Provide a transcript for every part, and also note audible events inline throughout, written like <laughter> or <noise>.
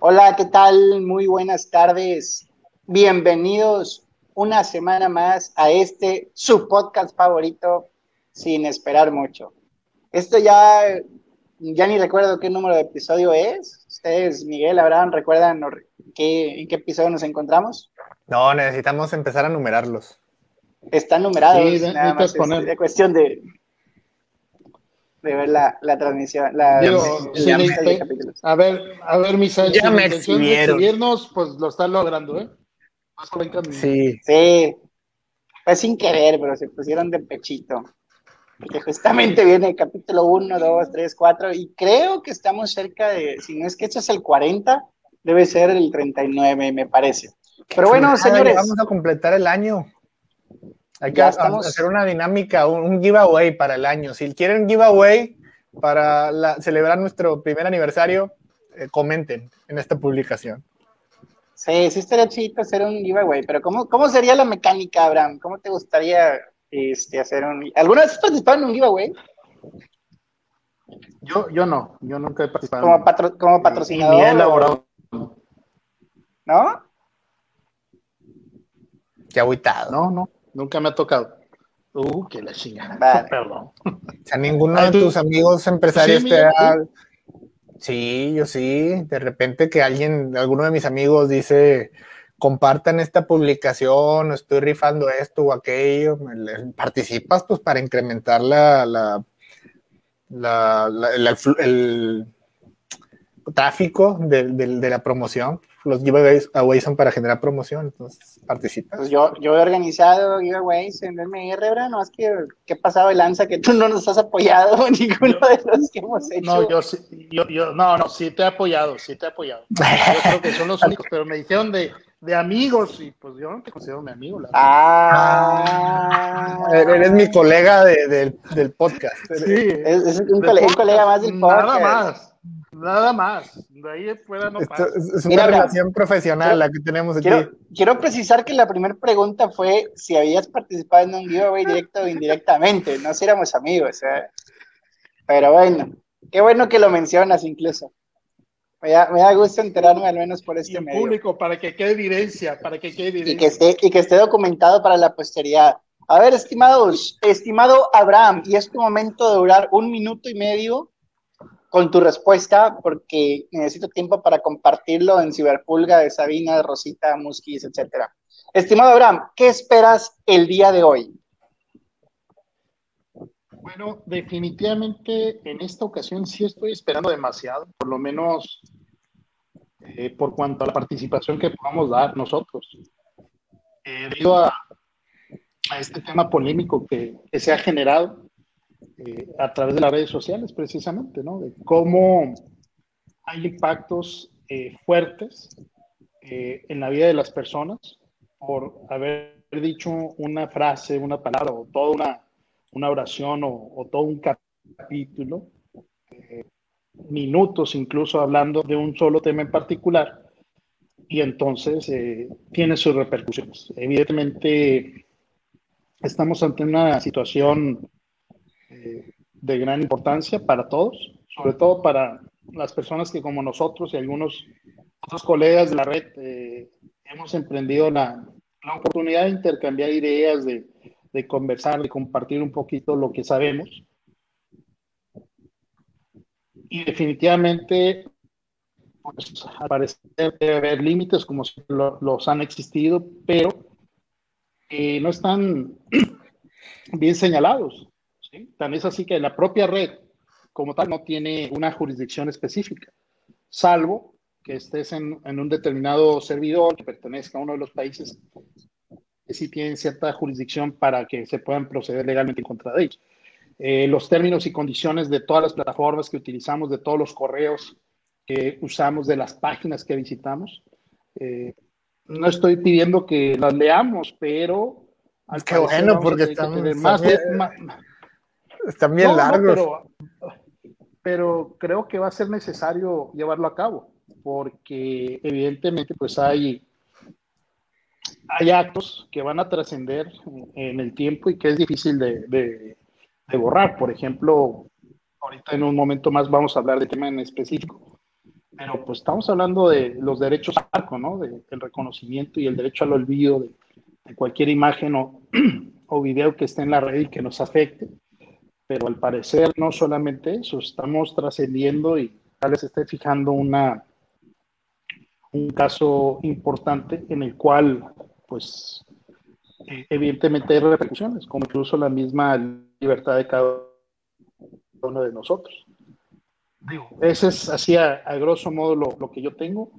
Hola, ¿qué tal? Muy buenas tardes. Bienvenidos una semana más a este su podcast favorito sin esperar mucho. Esto ya, ya ni recuerdo qué número de episodio es. Ustedes, Miguel, Abraham, ¿recuerdan qué, en qué episodio nos encontramos? No, necesitamos empezar a numerarlos. Están numerados. Sí, nada más es de cuestión de, de ver la, la transmisión. La, a ver, a ver, mis ya me exhibirnos, pues lo están logrando, ¿eh? Sí. Sí. Fue sin querer, pero se pusieron de pechito. Porque justamente viene el capítulo 1, 2, 3, 4, y creo que estamos cerca de, si no es que este es el 40, debe ser el 39, me parece. Pero bueno, señores. Vamos a completar el año. Hay que hacer una dinámica, un, giveaway para el año. Si quieren giveaway para celebrar nuestro primer aniversario, eh, comenten en esta publicación. Sí, sí estaría chido hacer un giveaway, pero ¿cómo, ¿cómo sería la mecánica, Abraham? ¿Cómo te gustaría este, hacer un... ¿Alguna vez has participado en un giveaway? Yo, yo no, yo nunca he participado. Como, como patrocinador. ¿No? Qué agüitado. No, no. Nunca me ha tocado. Uh, que la chingada. Perdón. O sea, ninguno de tus amigos empresarios te ha... Sí, yo sí. De repente que alguien, alguno de mis amigos dice, compartan esta publicación, estoy rifando esto o aquello, participas pues para incrementar la, la, el, tráfico de, de, la promoción los giveaways son para generar promoción, entonces participa. Pues yo, yo he organizado giveaways en el MR, ¿verdad? No, es que, ¿qué pasado el lanza que tú no nos has apoyado en <laughs> ninguno de los que hemos hecho? No, yo, yo, yo, no, no, sí te he apoyado, sí te he apoyado. <laughs> Yo creo que son los únicos, pero me dijeron de, de amigos y pues yo no te considero mi amigo. La ah, eres mi colega de, del podcast. Sí, es, un, colega, un, colega, más del podcast. Nada más. Nada más. De ahí fuera no pasa. Es una relación profesional la que tenemos aquí. Quiero, precisar que la primera pregunta fue si habías participado en un giveaway directo o indirectamente. No si éramos amigos. Pero bueno, qué bueno que lo mencionas incluso. Me da, gusto enterarme al menos por este y público, para que quede evidencia, para que quede evidencia. Y que esté, y que esté documentado para la posteridad. A ver, estimados, estimado Abraham, y es tu momento de durar un minuto y medio con tu respuesta, porque necesito tiempo para compartirlo en Ciberpulga de Sabina, de Rosita, Musquis, etcétera. Estimado Abraham, ¿qué esperas el día de hoy? Bueno, definitivamente en esta ocasión sí estoy esperando demasiado, por lo menos eh, por cuanto a la participación que podamos dar nosotros. Eh, debido a, este tema polémico que se ha generado, eh, a través de las redes sociales, precisamente, ¿no? De cómo hay impactos eh, fuertes eh, en la vida de las personas por haber dicho una frase, una palabra o toda una, una oración o, todo un capítulo, minutos incluso hablando de un solo tema en particular, y entonces tiene sus repercusiones. Evidentemente, estamos ante una situación de gran importancia para todos, sobre todo para las personas que como nosotros y algunos otros colegas de la red eh, hemos emprendido la, la, oportunidad de intercambiar ideas, de, de, conversar, de compartir un poquito lo que sabemos. Y definitivamente, pues al parecer debe haber límites como los han existido, pero eh, no están <clears throat> bien señalados. Tan es así que la propia red como tal no tiene una jurisdicción específica, salvo que estés en, un determinado servidor que pertenezca a uno de los países que sí tienen cierta jurisdicción para que se puedan proceder legalmente en contra de ellos. Eh, los términos y condiciones de todas las plataformas que utilizamos, de todos los correos que usamos, de las páginas que visitamos. Eh, no estoy pidiendo que las leamos, pero... Qué bueno, porque estamos... Más, más, están bien largos. Pero, creo que va a ser necesario llevarlo a cabo, porque evidentemente pues hay, hay actos que van a trascender en el tiempo y que es difícil de, borrar. Por ejemplo, ahorita en un momento más vamos a hablar de tema en específico, pero pues estamos hablando de los derechos arco, ¿no? De, del reconocimiento y el derecho al olvido de, cualquier imagen o, <clears throat> o, video que esté en la red y que nos afecte. Pero al parecer no solamente eso, estamos trascendiendo y tal vez esté fijando una, un caso importante en el cual, pues, eh, evidentemente hay repercusiones, como incluso la misma libertad de cada uno de nosotros. ese es así a, grosso modo lo, que yo tengo.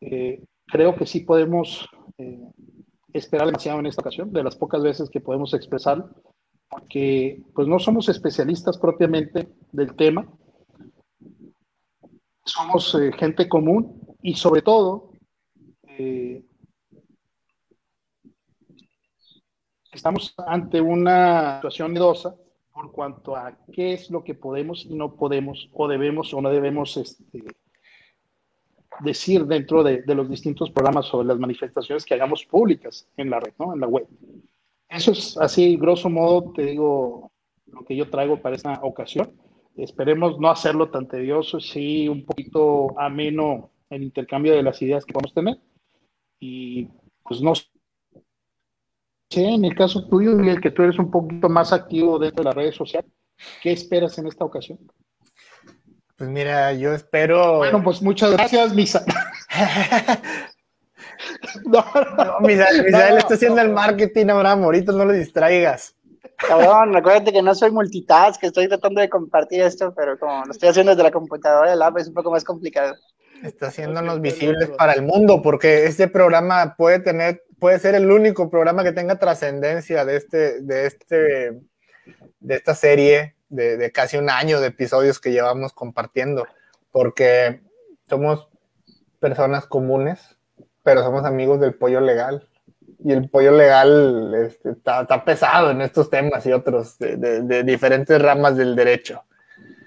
Eh, creo que sí podemos eh, esperar demasiado en esta ocasión, de las pocas veces que podemos expresarlo, porque pues no somos especialistas propiamente del tema, somos gente común y sobre todo estamos ante una situación novedosa por cuanto a qué es lo que podemos y no podemos, o debemos o no debemos este, decir dentro de, los distintos programas sobre las manifestaciones que hagamos públicas en la red, ¿no? en la web. Eso es así, grosso modo, te digo lo que yo traigo para esta ocasión. Esperemos no hacerlo tan tedioso, sí un poquito ameno el intercambio de las ideas que podemos tener. Y pues no Sí, en el caso tuyo, Miguel, que tú eres un poquito más activo dentro de las redes sociales, ¿qué esperas en esta ocasión? Pues mira, yo espero. Bueno, pues muchas gracias, Misa. <laughs> <laughs> no, no, Misael, está haciendo el marketing ahora, Morito, no lo distraigas. Cabrón, recuérdate que no soy multitask, que estoy tratando de compartir esto, pero como lo estoy haciendo desde la computadora, el app es un poco más complicado. Está haciéndonos visibles para el mundo, porque este programa puede tener puede ser el único programa que tenga trascendencia de este, de este, de esta serie de, casi un año de episodios que llevamos compartiendo, porque somos personas comunes, pero somos amigos del pollo legal. Y el pollo legal este, está, pesado en estos temas y otros de, diferentes ramas del derecho.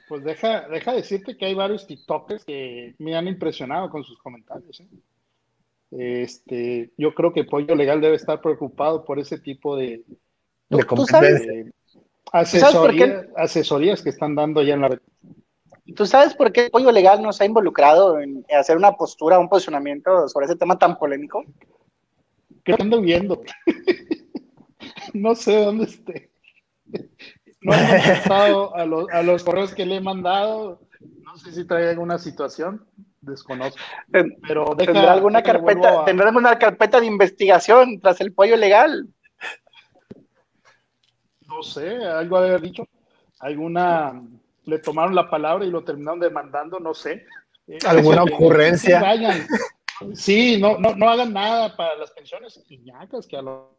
Pues deja, deja decirte que hay varios TikTokers que me han impresionado con sus comentarios. ¿eh? Este, yo creo que Pollo Legal debe estar preocupado por ese tipo de, asesorías que están dando ya en la red. ¿Tú sabes por qué Pollo Legal nos ha involucrado en hacer una postura, un posicionamiento sobre ese tema tan polémico? ¿Qué ando viendo? <laughs> no sé dónde esté. No he contestado a los, a los correos que le he mandado. No sé si trae alguna situación desconozco. Pero ¿Tendrá alguna carpeta, ¿tendrá alguna carpeta de investigación tras el pollo legal? No sé, algo haber dicho. Alguna le tomaron la palabra y lo terminaron demandando, no sé. Eh, ¿Alguna ocurrencia? Sí, no, no, no hagan nada para las pensiones piñacas, que a lo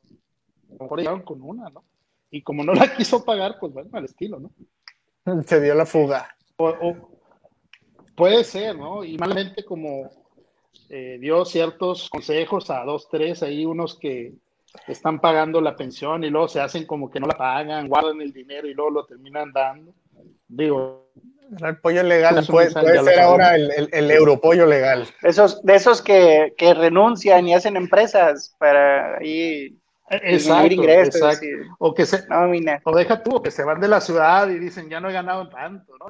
mejor llegaron con una, ¿no? Y como no la quiso pagar, pues bueno, al estilo, ¿no? Se dio la fuga. o, Puede ser, ¿no? Y malamente como eh, dio ciertos consejos a dos, tres, ahí unos que están pagando la pensión y luego se hacen como que no la pagan, guardan el dinero y luego lo terminan dando. Digo. El pollo legal puede, ser ahora el, el, europollo legal. Esos, de esos que, que renuncian y hacen empresas para ahí Exacto, ingresos, exacto. O que se, o deja tú, que se van de la ciudad y dicen, ya no he ganado tanto, ¿no?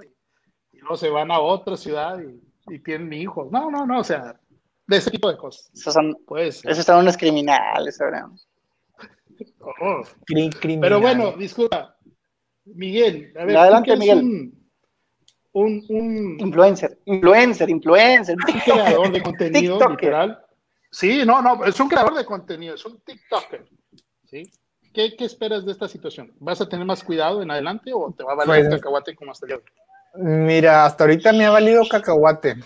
no se van a otra ciudad y, tienen hijos. No, no, no, o sea, de ese tipo de cosas. Esos son, pues, esos son unos criminales, ahora. <laughs> Oh. Pero bueno, disculpa. Miguel, a ver, adelante, Miguel. Un, un, influencer, influencer, influencer. Un creador de contenido, literal. Sí, no, no, es un creador de contenido, es un TikToker. ¿sí? ¿Qué, ¿Qué, esperas de esta situación? ¿Vas a tener más cuidado en adelante o te va a valer pues, cacahuate como hasta el Mira, hasta ahorita me ha valido cacahuate.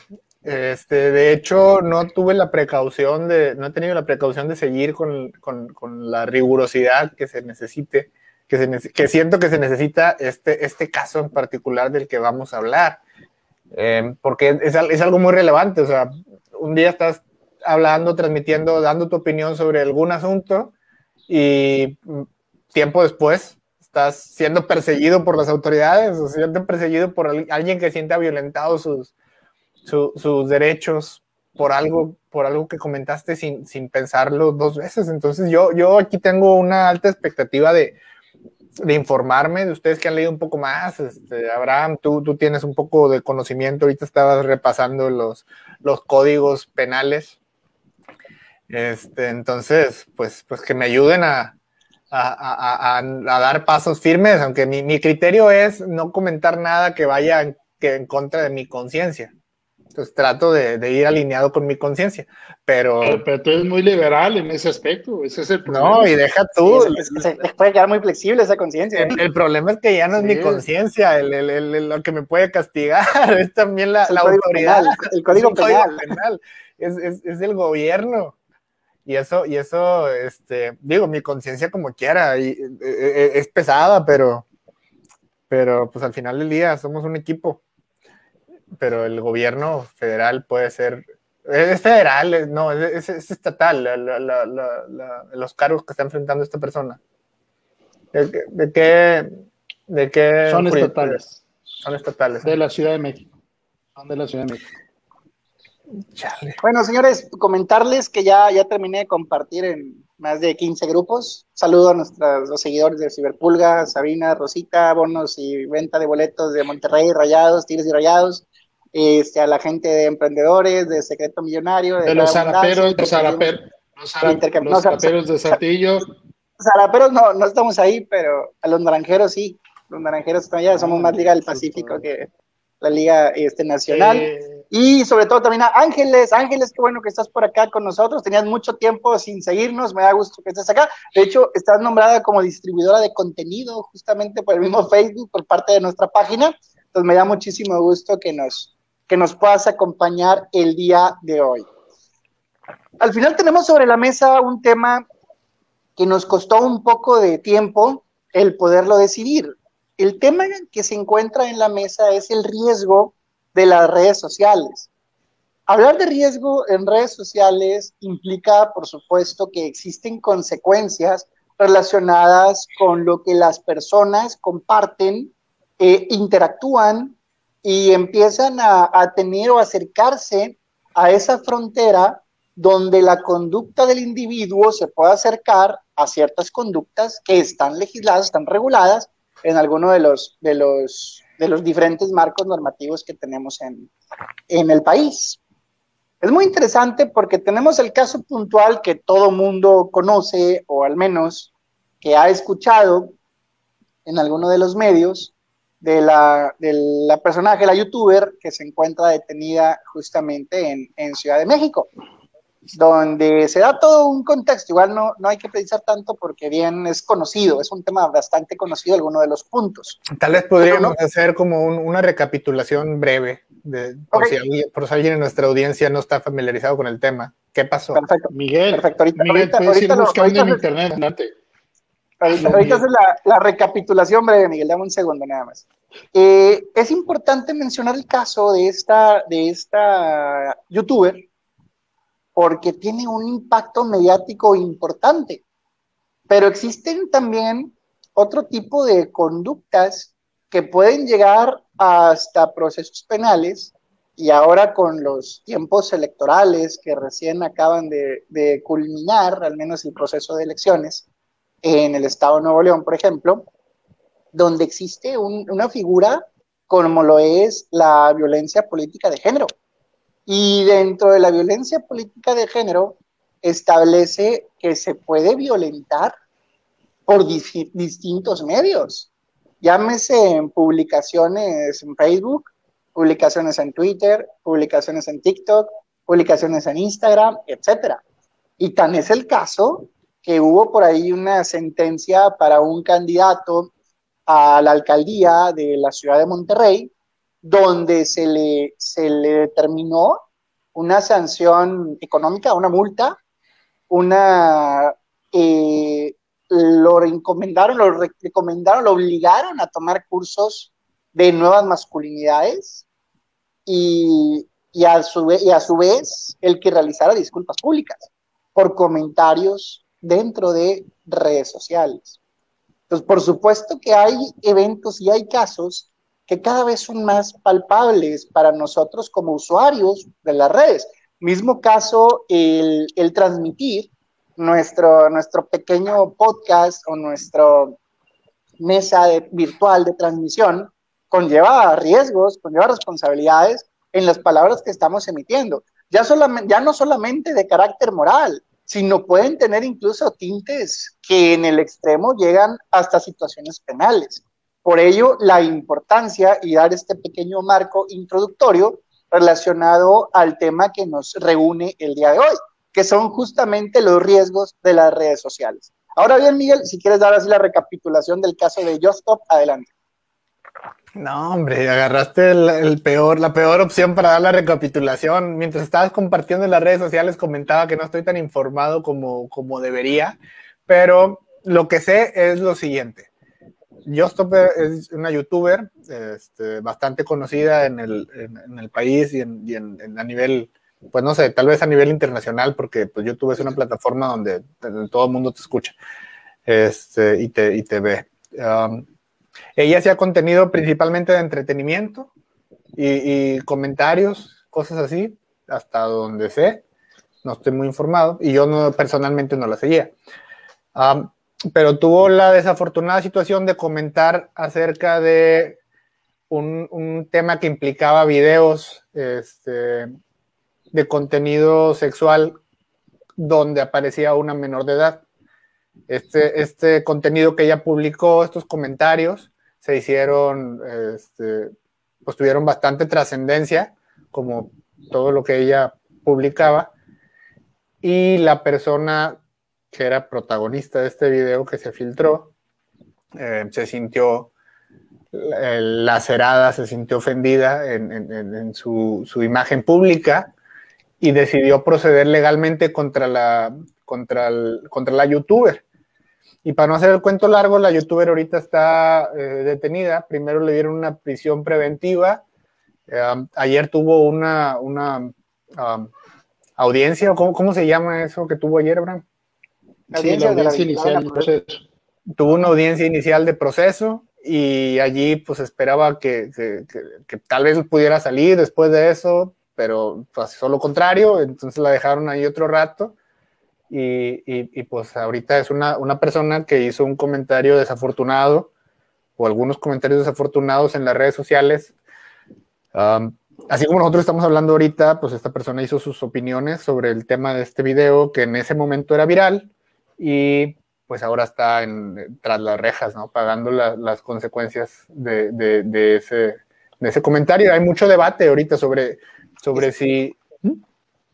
Este, de hecho, no tuve la precaución de, no he tenido la precaución de seguir con, la rigurosidad que se necesite, que, se, que siento que se necesita este, este caso en particular del que vamos a hablar. Em, porque es, es, algo muy relevante. O sea, un día estás hablando, transmitiendo, dando tu opinión sobre algún asunto y tiempo después estás siendo perseguido por las autoridades o siendo perseguido por alguien que siente violentado sus, sus derechos por algo, por algo que comentaste sin, sin pensarlo dos veces. Entonces yo, yo aquí tengo una alta expectativa de de informarme, de ustedes que han leído un poco más. Este, Abraham, tú, tú tienes un poco de conocimiento, ahorita estabas repasando los, los códigos penales. Este, entonces, pues, pues que me ayuden a, a, dar pasos firmes, aunque mi, mi, criterio es no comentar nada que vaya que en contra de mi conciencia. Entonces trato de, ir alineado con mi conciencia, pero... pero... tú eres muy liberal en ese aspecto, ese es el problema. No, y deja tú. se, puede quedar muy flexible esa conciencia. El, problema es que ya no es mi conciencia, lo que me puede castigar <laughs> es también la, autoridad. el código penal. Es, es, el gobierno. Y eso, y eso, este, digo, mi conciencia como quiera, y, e, e, e, es pesada, pero, pero pues al final del día somos un equipo pero el gobierno federal puede ser, es federal, no, es, estatal, los cargos que está enfrentando esta persona. ¿De, qué? De qué Son estatales. Son estatales. De la Ciudad de México. Son de la Ciudad de México. Bueno, señores, comentarles que ya, ya terminé de compartir en más de 15 grupos. Saludo a nuestros los seguidores de Ciberpulga, Sabina, Rosita, bonos y venta de boletos de Monterrey, Rayados, Tigres y Rayados este, a la gente de emprendedores, de Secreto Millonario. De, los zaraperos, de zaraperos, los, zaraperos de Saltillo. Zaraperos no, no estamos ahí, pero a los naranjeros sí. Los naranjeros están allá, somos más Liga del Pacífico que la Liga este, Nacional. Eh. Y sobre todo también a Ángeles. Ángeles, qué bueno que estás por acá con nosotros. Tenías mucho tiempo sin seguirnos, me da gusto que estés acá. De hecho, estás nombrada como distribuidora de contenido justamente por el mismo Facebook, por parte de nuestra página. Entonces me da muchísimo gusto que nos, que nos puedas acompañar el día de hoy. Al final tenemos sobre la mesa un tema que nos costó un poco de tiempo el poderlo decidir. El tema que se encuentra en la mesa es el riesgo de las redes sociales. Hablar de riesgo en redes sociales implica, por supuesto, que existen consecuencias relacionadas con lo que las personas comparten, e interactúan y empiezan a, tener o acercarse a esa frontera donde la conducta del individuo se puede acercar a ciertas conductas que están legisladas, están reguladas en alguno de los, de los, de los diferentes marcos normativos que tenemos en, en el país. Es muy interesante porque tenemos el caso puntual que todo mundo conoce o al menos que ha escuchado en alguno de los medios, de la, de la personaje, la youtuber, que se encuentra detenida justamente en, en, Ciudad de México, donde se da todo un contexto. Igual no, no hay que precisar tanto porque bien es conocido, es un tema bastante conocido, alguno de los puntos. Tal vez podríamos hacer como una recapitulación breve, de, por, si alguien, por si alguien en nuestra audiencia no está familiarizado con el tema. ¿Qué pasó? Perfecto. Miguel, Perfecto. Ahorita, Miguel, ahorita, puedes ir buscando en internet, Ahorita, es la, recapitulación breve, Miguel, dame un segundo nada más. Eh, es importante mencionar el caso de esta, de esta youtuber porque tiene un impacto mediático importante, pero existen también otro tipo de conductas que pueden llegar hasta procesos penales y ahora con los tiempos electorales que recién acaban de, de culminar, al menos el proceso de elecciones, en el estado de Nuevo León, por ejemplo, donde existe una figura como lo es la violencia política de género. Y dentro de la violencia política de género establece que se puede violentar por distintos medios. Llámese en publicaciones en Facebook, publicaciones en Twitter, publicaciones en TikTok, publicaciones en Instagram, etc. Y tan es el caso que hubo por ahí una sentencia para un candidato a la alcaldía de la ciudad de Monterrey, donde se le, se le determinó una sanción económica, una multa, una eh, lo encomendaron, lo recomendaron, lo obligaron a tomar cursos de nuevas masculinidades y, y, a su, y a su vez el que realizara disculpas públicas por comentarios dentro de redes sociales. Entonces, por supuesto que hay eventos y hay casos que cada vez son más palpables para nosotros como usuarios de las redes. Mismo caso, el, transmitir nuestro, nuestro pequeño podcast o nuestro, mesa virtual de transmisión conlleva riesgos, conlleva responsabilidades en las palabras que estamos emitiendo. Ya, solamente, ya no solamente de carácter moral, sino pueden tener incluso tintes que en el extremo llegan hasta situaciones penales. Por ello, la importancia y dar este pequeño marco introductorio relacionado al tema que nos reúne el día de hoy, que son justamente los riesgos de las redes sociales. Ahora bien, Miguel, si quieres dar así la recapitulación del caso de Justop, adelante. No, hombre, agarraste el, peor, la peor opción para dar la recapitulación. Mientras estabas compartiendo en las redes sociales, comentaba que no estoy tan informado como, como debería, pero lo que sé es lo siguiente. Justop es una youtuber este, bastante conocida en el, en, el país y, en, a nivel, pues no sé, tal vez a nivel internacional, porque pues, YouTube es una plataforma donde todo el mundo te escucha este, y, te, y te ve. Um, ella hacía contenido principalmente de entretenimiento y, comentarios, cosas así, hasta donde sé. No estoy muy informado y yo no, personalmente no la seguía. pero tuvo la desafortunada situación de comentar acerca de un, tema que implicaba videos este, de contenido sexual donde aparecía una menor de edad. Este, este contenido que ella publicó, estos comentarios, se hicieron, este, pues tuvieron bastante trascendencia, como todo lo que ella publicaba. Y la persona que era protagonista de este video que se filtró, eh, se sintió eh, lacerada, se sintió ofendida en, su, su, imagen pública y decidió proceder legalmente contra la, contra, contra la youtuber. Y para no hacer el cuento largo, la youtuber ahorita está eh, detenida. Primero le dieron una prisión preventiva. Eh, ayer tuvo una, una audiencia, ¿cómo, ¿cómo, se llama eso que tuvo ayer, Abraham? Audiencia, inicial de proceso. Tuvo una audiencia inicial de proceso y allí pues esperaba que, que, que, tal vez pudiera salir después de eso, pero pasó lo contrario, entonces la dejaron ahí otro rato y, pues ahorita es una, una, persona que hizo un comentario desafortunado o algunos comentarios desafortunados en las redes sociales. así como nosotros estamos hablando ahorita, pues esta persona hizo sus opiniones sobre el tema de este video que en ese momento era viral y pues ahora está en, tras las rejas, ¿no? Pagando las consecuencias de, de, ese, de ese comentario. Hay mucho debate ahorita sobre, sobre si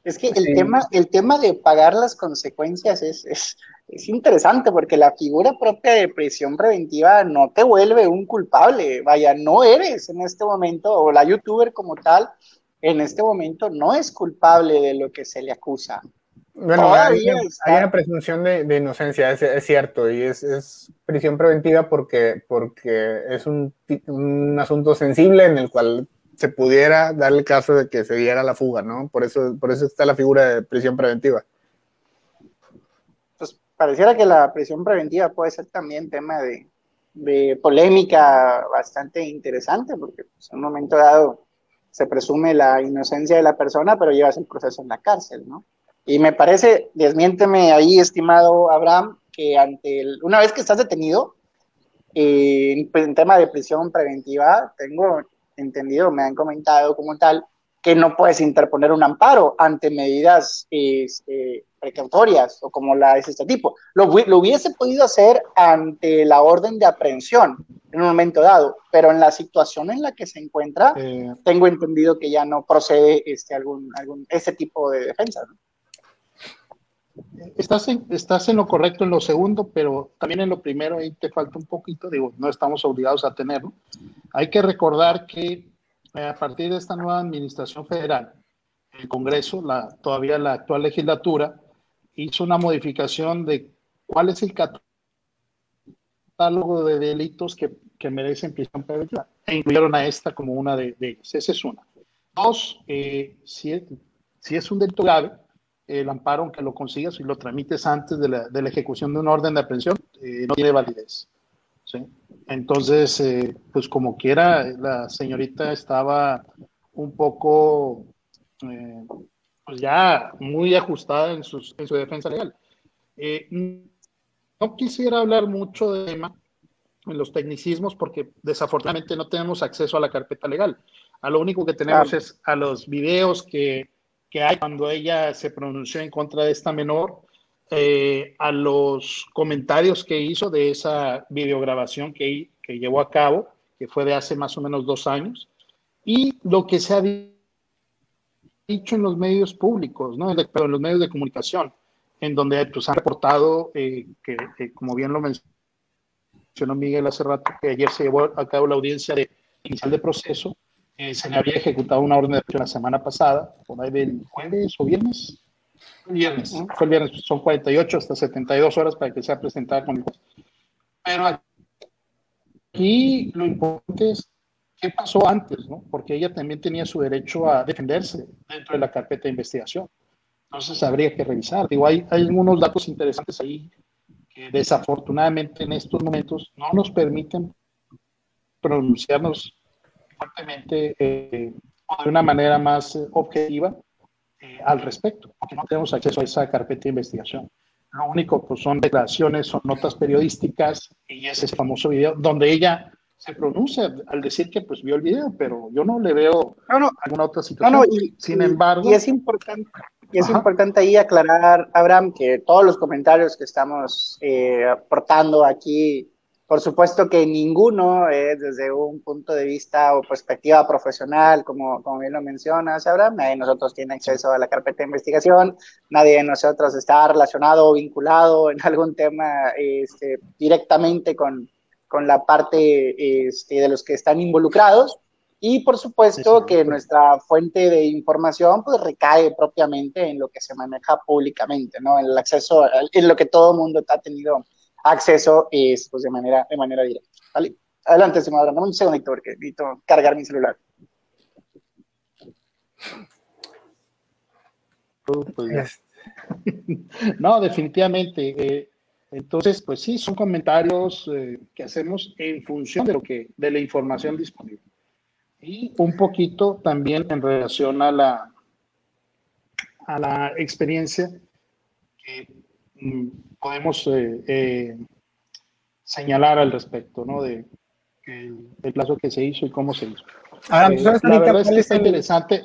es que el, tema, el tema de pagar las consecuencias es, es, es, interesante porque la figura propia de prisión preventiva no te vuelve un culpable. Vaya, no eres en este momento, o la youtuber como tal, en este momento no es culpable de lo que se le acusa. Bueno, hay, una presunción de, de inocencia, es, es, cierto, y es, es, prisión preventiva porque, porque es un, un asunto sensible en el cual se pudiera dar el caso de que se diera la fuga, ¿no? Por eso, por eso está la figura de prisión preventiva. Pues pareciera que la prisión preventiva puede ser también tema de, polémica bastante interesante, porque pues, en un momento dado se presume la inocencia de la persona, pero llevas el proceso en la cárcel, ¿no? Y me parece, desmiénteme ahí, estimado Abraham, que ante el, una vez que estás detenido, eh, en tema de prisión preventiva, tengo entendido, me han comentado como tal, que no puedes interponer un amparo ante medidas este, precautorias o como la es este tipo. Lo, hubiese podido hacer ante la orden de aprehensión en un momento dado, pero en la situación en la que se encuentra, tengo entendido que ya no procede este, algún, algún, ese tipo de defensa. Estás en, estás en lo correcto en lo segundo, pero también en lo primero ahí te falta un poquito, digo, no estamos obligados a tenerlo. Hay que recordar que eh, a partir de esta nueva administración federal, el Congreso, la, todavía la actual legislatura, hizo una modificación de cuál es el catálogo de delitos que, que merecen prisión preventiva e incluyeron a esta como una de, ellos. Esa es una. Dos, eh, si, si es un delito grave, el amparo, aunque lo consigas y lo tramites antes de la, de la ejecución de un orden de aprehensión, eh, no tiene validez. ¿sí? Entonces, eh, pues como quiera, la señorita estaba un poco, eh, pues ya muy ajustada en, sus, en su defensa legal. no quisiera hablar mucho de tema, en los tecnicismos porque desafortunadamente no tenemos acceso a la carpeta legal. A lo único que tenemos es a los videos que, que, hay cuando ella se pronunció en contra de esta menor, eh, a los comentarios que hizo de esa videograbación que, que llevó a cabo, que fue de hace más o menos dos años, y lo que se ha dicho en los medios públicos, ¿no? en los medios de comunicación, en donde pues, han reportado eh, que, como bien lo mencionó Miguel hace rato, que ayer se llevó a cabo la audiencia de, inicial de proceso, eh, se le había ejecutado una orden de prisión la semana pasada, por ahí del jueves o viernes. Viernes, fue el viernes, son 48 hasta 72 horas para que sea presentada con el juez. Pero aquí lo importante es qué pasó antes, ¿no? Porque ella también tenía su derecho a defenderse dentro de la carpeta de investigación. Entonces habría que revisar. Digo, hay, hay algunos datos interesantes ahí que desafortunadamente en estos momentos no nos permiten pronunciarnos fuertemente eh, de una manera más eh, objetiva eh, al respecto, porque no tenemos acceso a esa carpeta de investigación. Lo único pues, son declaraciones, son notas periodísticas y ese famoso video donde ella se pronuncia al decir que pues vio el video, pero yo no le veo alguna otra situación. y, Sin embargo, y es importante, y es importante ahí aclarar, Abraham, que todos los comentarios que estamos eh, aportando aquí, por supuesto que ninguno es desde un punto de vista o perspectiva profesional, como, como bien lo mencionas, Abraham. Nadie de nosotros tiene acceso a la carpeta de investigación, nadie de nosotros está relacionado o vinculado en algún tema este, directamente con, con la parte este, de los que están involucrados. Y por supuesto que nuestra fuente de información pues recae propiamente en lo que se maneja públicamente, ¿no? En el acceso, en lo que todo el mundo ha tenido acceso es, pues, de, manera, de manera directa. ¿vale? Adelante, señor Dame un segundito porque necesito cargar mi celular. Pues, <laughs> no, definitivamente. Eh, entonces, pues sí, son comentarios eh, que hacemos en función de lo que, de la información disponible. Y un poquito también en relación a la, a la experiencia que podemos eh, eh, señalar al respecto, ¿no? De, el plazo que se hizo y cómo se hizo. Ahora, la verdad es que está interesante.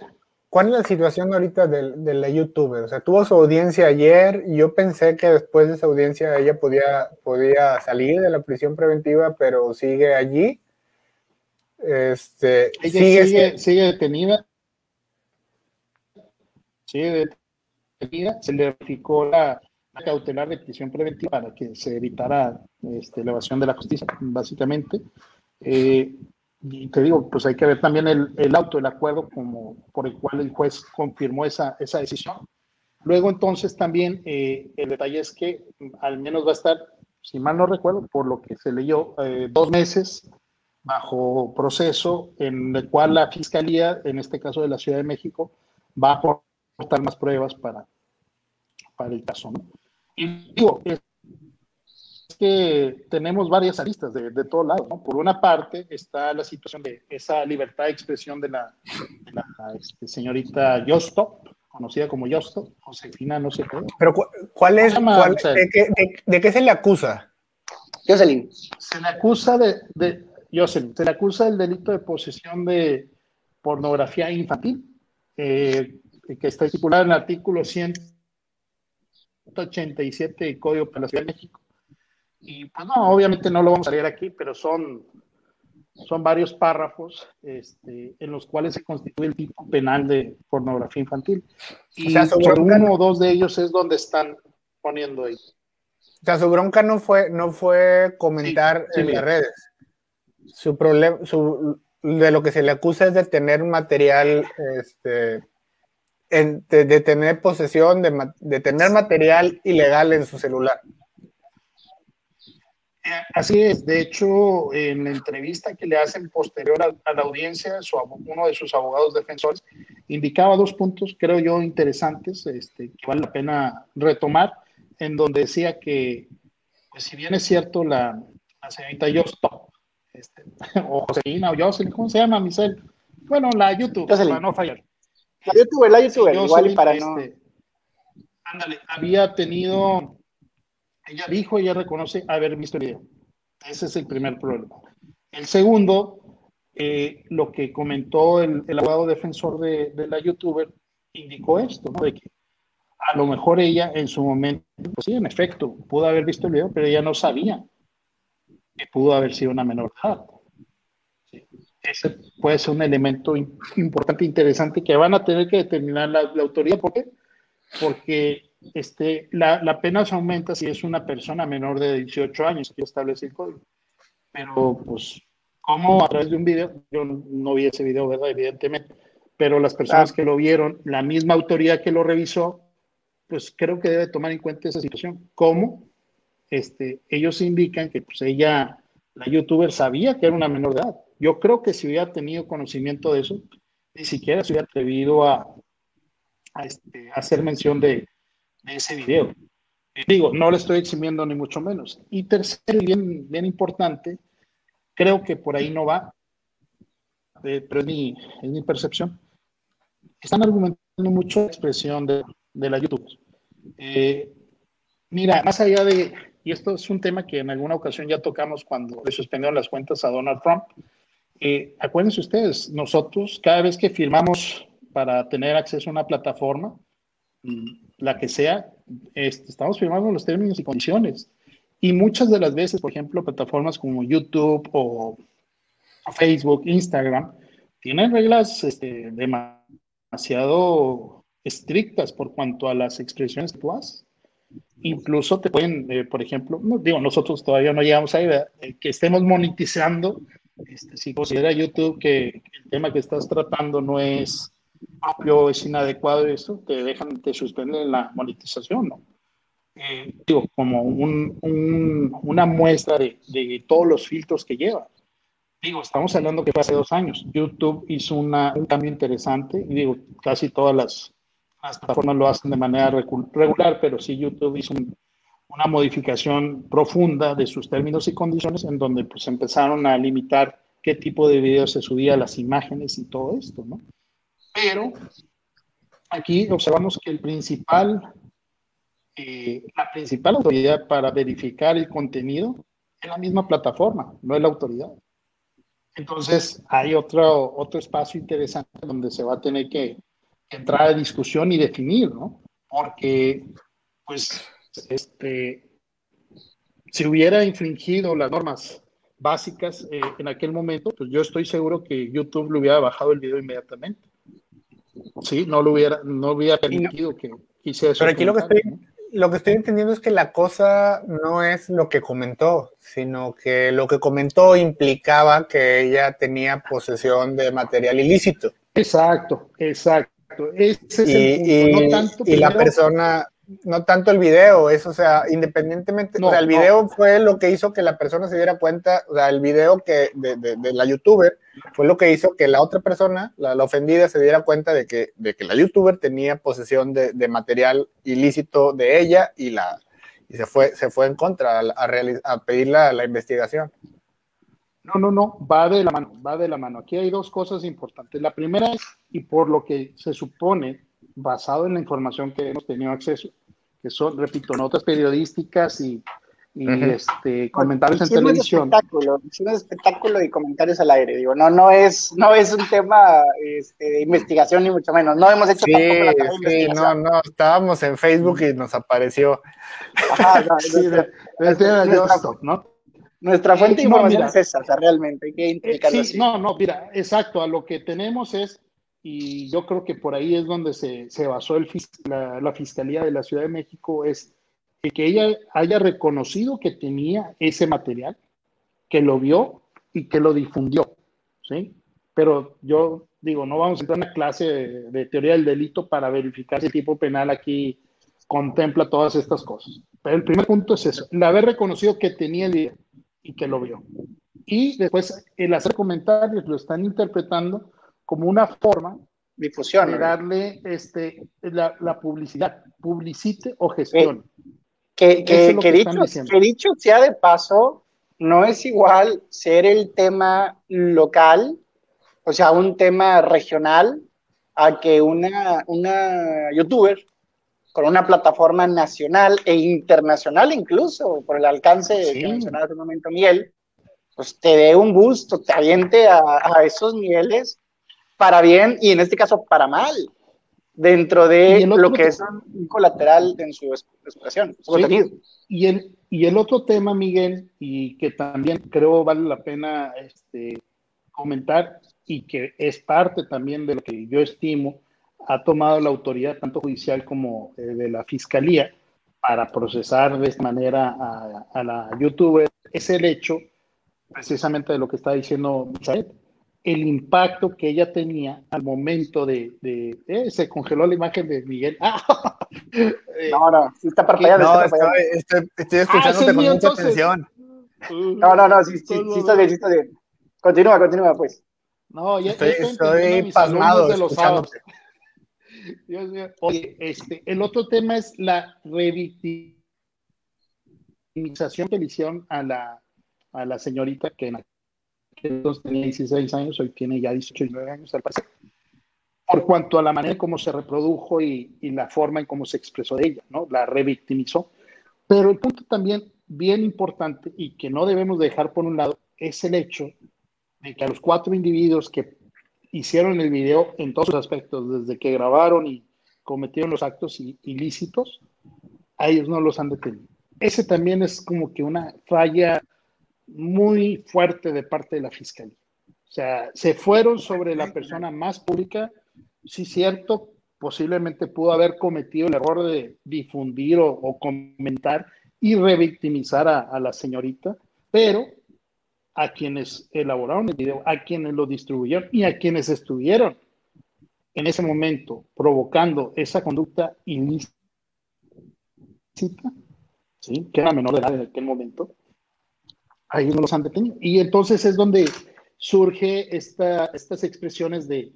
¿Cuál es la situación ahorita de, de, la youtuber? O sea, tuvo su audiencia ayer y yo pensé que después de esa audiencia ella podía, podía salir de la prisión preventiva, pero sigue allí. Este, sigue, sigue, detenida. Sigue detenida. Se le verificó la, cautelar de prisión preventiva para que se evitara este, elevación de la justicia, básicamente. Eh, y te digo, pues hay que ver también el, el, auto, el acuerdo como, por el cual el juez confirmó esa, esa decisión. Luego entonces también eh, el detalle es que al menos va a estar, si mal no recuerdo, por lo que se leyó, eh, dos meses bajo proceso en el cual la Fiscalía, en este caso de la Ciudad de México, va a aportar más pruebas para, para el caso. ¿no? Y digo, que tenemos varias aristas de, de todos lados. ¿no? Por una parte está la situación de esa libertad de expresión de la, este, señorita Yosto, conocida como Yosto, Josefina, no sé qué. Pero ¿cuál es? de, qué, se le acusa? Jocelyn. Se le acusa de, de Jocelyn, se le acusa del delito de posesión de pornografía infantil, eh, que está estipulado en el artículo 187 del Código de la Ciudad de México y pues no, obviamente no lo vamos a leer aquí, pero son, son varios párrafos este, en los cuales se constituye el tipo penal de pornografía infantil. Y o sea, uno o dos de ellos es donde están poniendo ahí. O sea, su bronca no fue, no fue comentar en las redes. Su problema, su, de lo que se le acusa es de tener material, este, de, tener posesión, de, de tener material ilegal en su celular. Así es, de hecho, en la entrevista que le hacen posterior a, la audiencia, uno de sus abogados defensores indicaba dos puntos, creo yo, interesantes, este, que vale la pena retomar, en donde decía que, pues, si bien es cierto, la, señorita Yosto, este, <laughs> o Josefina, o Jocelyn, ¿cómo se llama, Michelle? Bueno, la YouTube, para no fallar. La YouTube, la YouTube, igual y para no... Este, ándale, había tenido ella dijo, ella reconoce haber visto el video. Ese es el primer problema. El segundo, eh, lo que comentó el, abogado defensor de, la youtuber, indicó esto, ¿no? De que a lo mejor ella en su momento, pues sí, en efecto, pudo haber visto el video, pero ella no sabía que pudo haber sido una menor edad. Ese puede ser un elemento importante, interesante que van a tener que determinar la, autoridad. ¿Por qué? Porque este, la, pena se aumenta si es una persona menor de 18 años, que establece el código. Pero, pues, ¿cómo a través de un video? Yo no vi ese video, ¿verdad? Evidentemente. Pero las personas que lo vieron, la misma autoridad que lo revisó, pues creo que debe tomar en cuenta esa situación. ¿Cómo? Este, ellos indican que pues ella, la youtuber, sabía que era una menor de edad. Yo creo que si hubiera tenido conocimiento de eso, ni siquiera se hubiera atrevido a, a este, hacer mención de, ese video. Eh, digo, no le estoy eximiendo ni mucho menos. Y tercero, bien, bien importante, creo que por ahí no va, eh, pero es mi, es mi percepción. Están argumentando mucho la expresión de, de la YouTube. Eh, mira, más allá de, y esto es un tema que en alguna ocasión ya tocamos cuando le suspendieron las cuentas a Donald Trump, eh, acuérdense ustedes, nosotros cada vez que firmamos para tener acceso a una plataforma, mm, la que sea, este, estamos firmando los términos y condiciones. Y muchas de las veces, por ejemplo, plataformas como YouTube o Facebook, Instagram, tienen reglas este, demasiado estrictas por cuanto a las expresiones que tú haces. Incluso te pueden, eh, por ejemplo, no, digo, nosotros todavía no llegamos ahí, eh, que estemos monetizando, este, si considera YouTube que el tema que estás tratando no es propio, es inadecuado, eso, te dejan, te suspenden la monetización, ¿no? Eh, digo, como un, un, una muestra de, de, todos los filtros que lleva. Digo, estamos hablando que fue hace dos años. YouTube hizo una, un cambio interesante y digo, casi todas las las plataformas lo hacen de manera regular, pero sí YouTube hizo una modificación profunda de sus términos y condiciones en donde pues empezaron a limitar qué tipo de videos se subía, las imágenes y todo esto, ¿no? Pero aquí observamos que el principal, eh, la principal autoridad para verificar el contenido es la misma plataforma, no es la autoridad. Entonces hay otro, otro espacio interesante donde se va a tener que entrar a discusión y definir, ¿no? Porque, pues, este, si hubiera infringido las normas básicas eh, en aquel momento, pues yo estoy seguro que YouTube le hubiera bajado el video inmediatamente. Sí, no lo hubiera, no hubiera permitido que hiciera eso. Pero aquí lo que, estoy, lo que estoy entendiendo es que la cosa no es lo que comentó, sino que lo que comentó implicaba que ella tenía posesión de material ilícito. Exacto, exacto y, la persona, no tanto el video, es, o sea, independientemente, o sea, el video fue lo que hizo que la persona se diera cuenta, o sea, el video que de, de, la youtuber fue lo que hizo que la otra persona, la, ofendida, se diera cuenta de que, de que la youtuber tenía posesión de, material ilícito de ella y la y se fue, se fue en contra a, a, a pedir la, la investigación. No, no, no, va de la mano, va de la mano. Aquí hay dos cosas importantes. La primera es, y por lo que se supone, basado en la información que hemos tenido acceso, que son, repito, notas periodísticas y, este, comentarios en televisión. Espectáculo, es un espectáculo y comentarios al aire, digo, no, no es, no es un tema este, de investigación ni mucho menos, no hemos hecho sí, sí, no, no, estábamos en Facebook y nos apareció. Ajá, no, <laughs> sí, de, ¿no? Nuestra fuente de información es esa, o sea, realmente hay que implicarlo sí, No, no, mira, exacto, a lo que tenemos es, y yo creo que por ahí es donde se, se basó el, la, la, Fiscalía de la Ciudad de México, es que ella haya reconocido que tenía ese material, que lo vio y que lo difundió, ¿sí? Pero yo digo, no vamos a entrar en una clase de, de teoría del delito para verificar si el tipo penal aquí contempla todas estas cosas. Pero el primer punto es eso, el haber reconocido que tenía el y que lo vio. Y después el hacer comentarios lo están interpretando como una forma difusión de darle este, la, la publicidad, publicite o gestión. que, que, que, dicho, que, dicho, sea de paso, no es igual ser el tema local, o sea, un tema regional, a que una, una youtuber con una plataforma nacional e internacional incluso, por el alcance que mencionaba hace un momento Miguel, pues te dé un gusto, te aviente a, esos niveles para bien y en este caso para mal, dentro de lo que es un colateral en su expresión, su. Y el, y el otro tema, Miguel, y que también creo vale la pena este, comentar y que es parte también de lo que yo estimo, ha tomado la autoridad tanto judicial como eh, de la fiscalía para procesar de esta manera a, la youtuber, es el hecho precisamente de lo que está diciendo Misael, el impacto que ella tenía al momento de, eh, se congeló la imagen de Miguel. <laughs> no, no, sí está parpadeando. No, estoy, estoy, escuchándote ah, con mucha atención. No, no, no, sí, sí, sí, está bien, sí está bien. Continúa, continúa, pues. No, ya estoy, estoy pasmado de los escuchándote. Dios mío. Oye, este, el otro tema es la revictimización que le hicieron a la, a la señorita que entonces tenía 16 años, hoy tiene ya 18 y 19 años al parecer, por cuanto a la manera en cómo se reprodujo y, y, la forma en cómo se expresó de ella, ¿no? La revictimizó. Pero el punto también bien importante y que no debemos dejar por un lado es el hecho de que a los cuatro individuos que hicieron el video en todos los aspectos, desde que grabaron y cometieron los actos ilícitos, a ellos no los han detenido. Ese también es como que una falla muy fuerte de parte de la fiscalía. O sea, se fueron sobre la persona más pública, sí cierto, posiblemente pudo haber cometido el error de difundir o, comentar y revictimizar a la señorita, pero a quienes elaboraron el video, a quienes lo distribuyeron y a quienes estuvieron en ese momento provocando esa conducta ilícita, ¿sí? que era menor de edad en aquel momento, ahí no los han detenido. Y entonces es donde surge esta, estas expresiones de,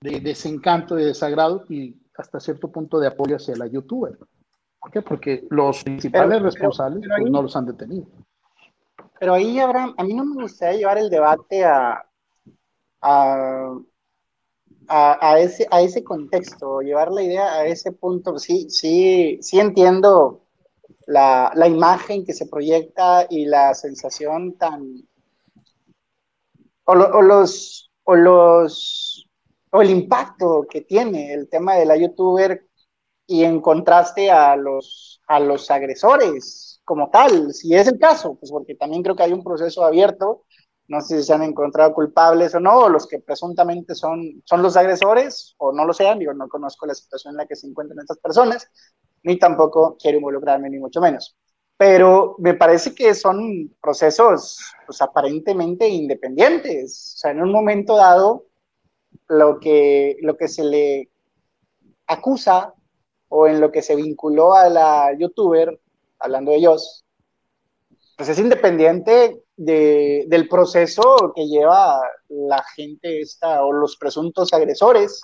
desencanto, de desagrado y hasta cierto punto de apoyo hacia la youtuber. ¿Por qué? Porque los principales responsables pues, no los han detenido. Pero ahí, Abraham, a mí no me gustaría llevar el debate a, a, a, ese, a ese contexto, llevar la idea a ese punto. Sí, sí, sí entiendo la, imagen que se proyecta y la sensación tan... O, o, los, o los... o el impacto que tiene el tema de la youtuber y en contraste a los, a los agresores como tal, si es el caso, pues porque también creo que hay un proceso abierto, no sé si se han encontrado culpables o no, o los que presuntamente son, son los agresores o no lo sean, digo, no conozco la situación en la que se encuentran estas personas, ni tampoco quiero involucrarme, ni mucho menos. Pero me parece que son procesos pues, aparentemente independientes. O sea, en un momento dado, lo que, lo que se le acusa o en lo que se vinculó a la youtuber hablando de ellos, pues es independiente de, del proceso que lleva la gente esta o los presuntos agresores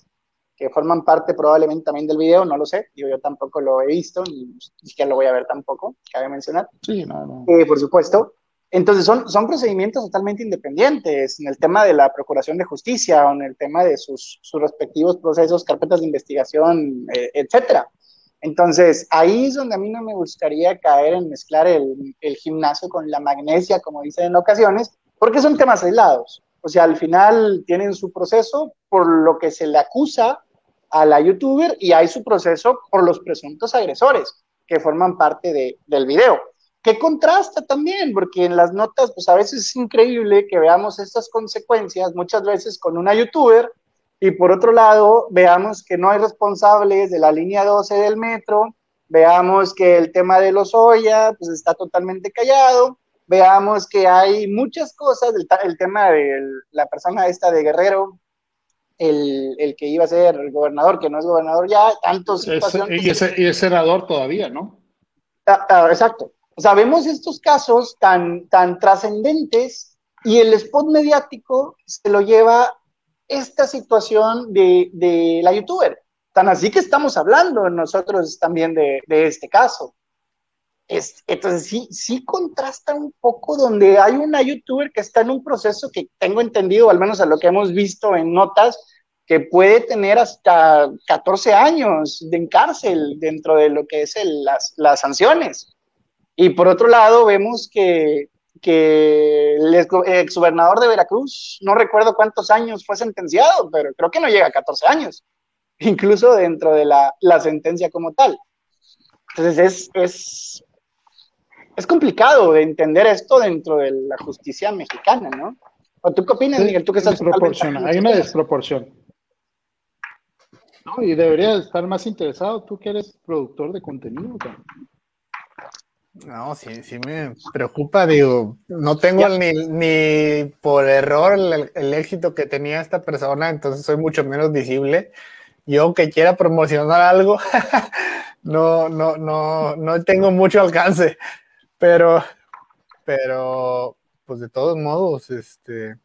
que forman parte probablemente también del video, no lo sé, yo, yo tampoco lo he visto, ni siquiera lo voy a ver tampoco, cabe mencionar. Sí, no, no. Eh, por supuesto. Entonces son, son procedimientos totalmente independientes en el tema de la Procuración de Justicia o en el tema de sus, sus respectivos procesos, carpetas de investigación, eh, etcétera. Entonces, ahí es donde a mí no me gustaría caer en mezclar el, gimnasio con la magnesia, como dicen en ocasiones, porque son temas aislados. O sea, al final tienen su proceso por lo que se le acusa a la youtuber y hay su proceso por los presuntos agresores que forman parte del video. Que contrasta también, porque en las notas, pues a veces es increíble que veamos estas consecuencias, muchas veces con una youtuber y por otro lado, veamos que no hay responsables de la línea 12 del metro, veamos que el tema de los Oya pues está totalmente callado, veamos que hay muchas cosas, el, el tema de la persona esta de Guerrero, el, el, que iba a ser el gobernador, que no es gobernador ya, tantos situaciones. y, es, y es senador todavía, ¿no? Ah, ah, exacto. O sea, vemos estos casos tan, tan trascendentes y el spot mediático se lo lleva esta situación de, de la youtuber. Tan así que estamos hablando nosotros también de, de este caso. Es, entonces sí, sí contrasta un poco donde hay una youtuber que está en un proceso que tengo entendido, al menos a lo que hemos visto en notas, que puede tener hasta 14 años de cárcel dentro de lo que es las, las, sanciones. Y por otro lado, vemos que, que el exgobernador de Veracruz, no recuerdo cuántos años fue sentenciado, pero creo que no llega a 14 años, incluso dentro de la, la sentencia como tal. Entonces es, es, es complicado de entender esto dentro de la justicia mexicana, ¿no? ¿O tú qué opinas, Miguel? Tú que estás Hay una desproporción. No, y deberías estar más interesado, tú que eres productor de contenido. No, sí, sí me preocupa, digo, no tengo ni, ni, por error el, éxito que tenía esta persona, entonces soy mucho menos visible. Yo que quiera promocionar algo, <laughs> no, no, no, no tengo mucho alcance, pero, pero, pues de todos modos, este,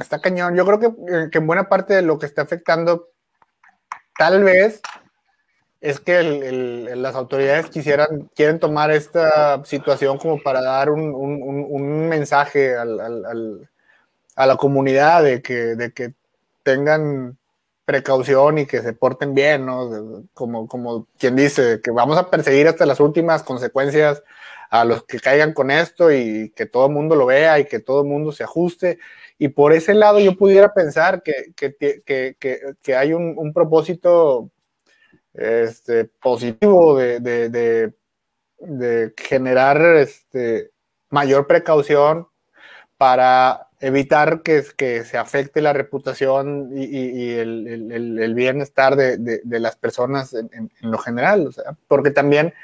está cañón. Yo creo que, que en buena parte de lo que está afectando tal vez es que las autoridades quisieran, quieren tomar esta situación como para dar un, mensaje a la comunidad de que, de que tengan precaución y que se porten bien, ¿no? Como, como quien dice, que vamos a perseguir hasta las últimas consecuencias a los que caigan con esto y que todo el mundo lo vea y que todo el mundo se ajuste. Y por ese lado yo pudiera pensar que, que, hay un, propósito este, positivo de, generar este, mayor precaución para evitar que, se afecte la reputación y, el, bienestar de, las personas en, lo general. porque también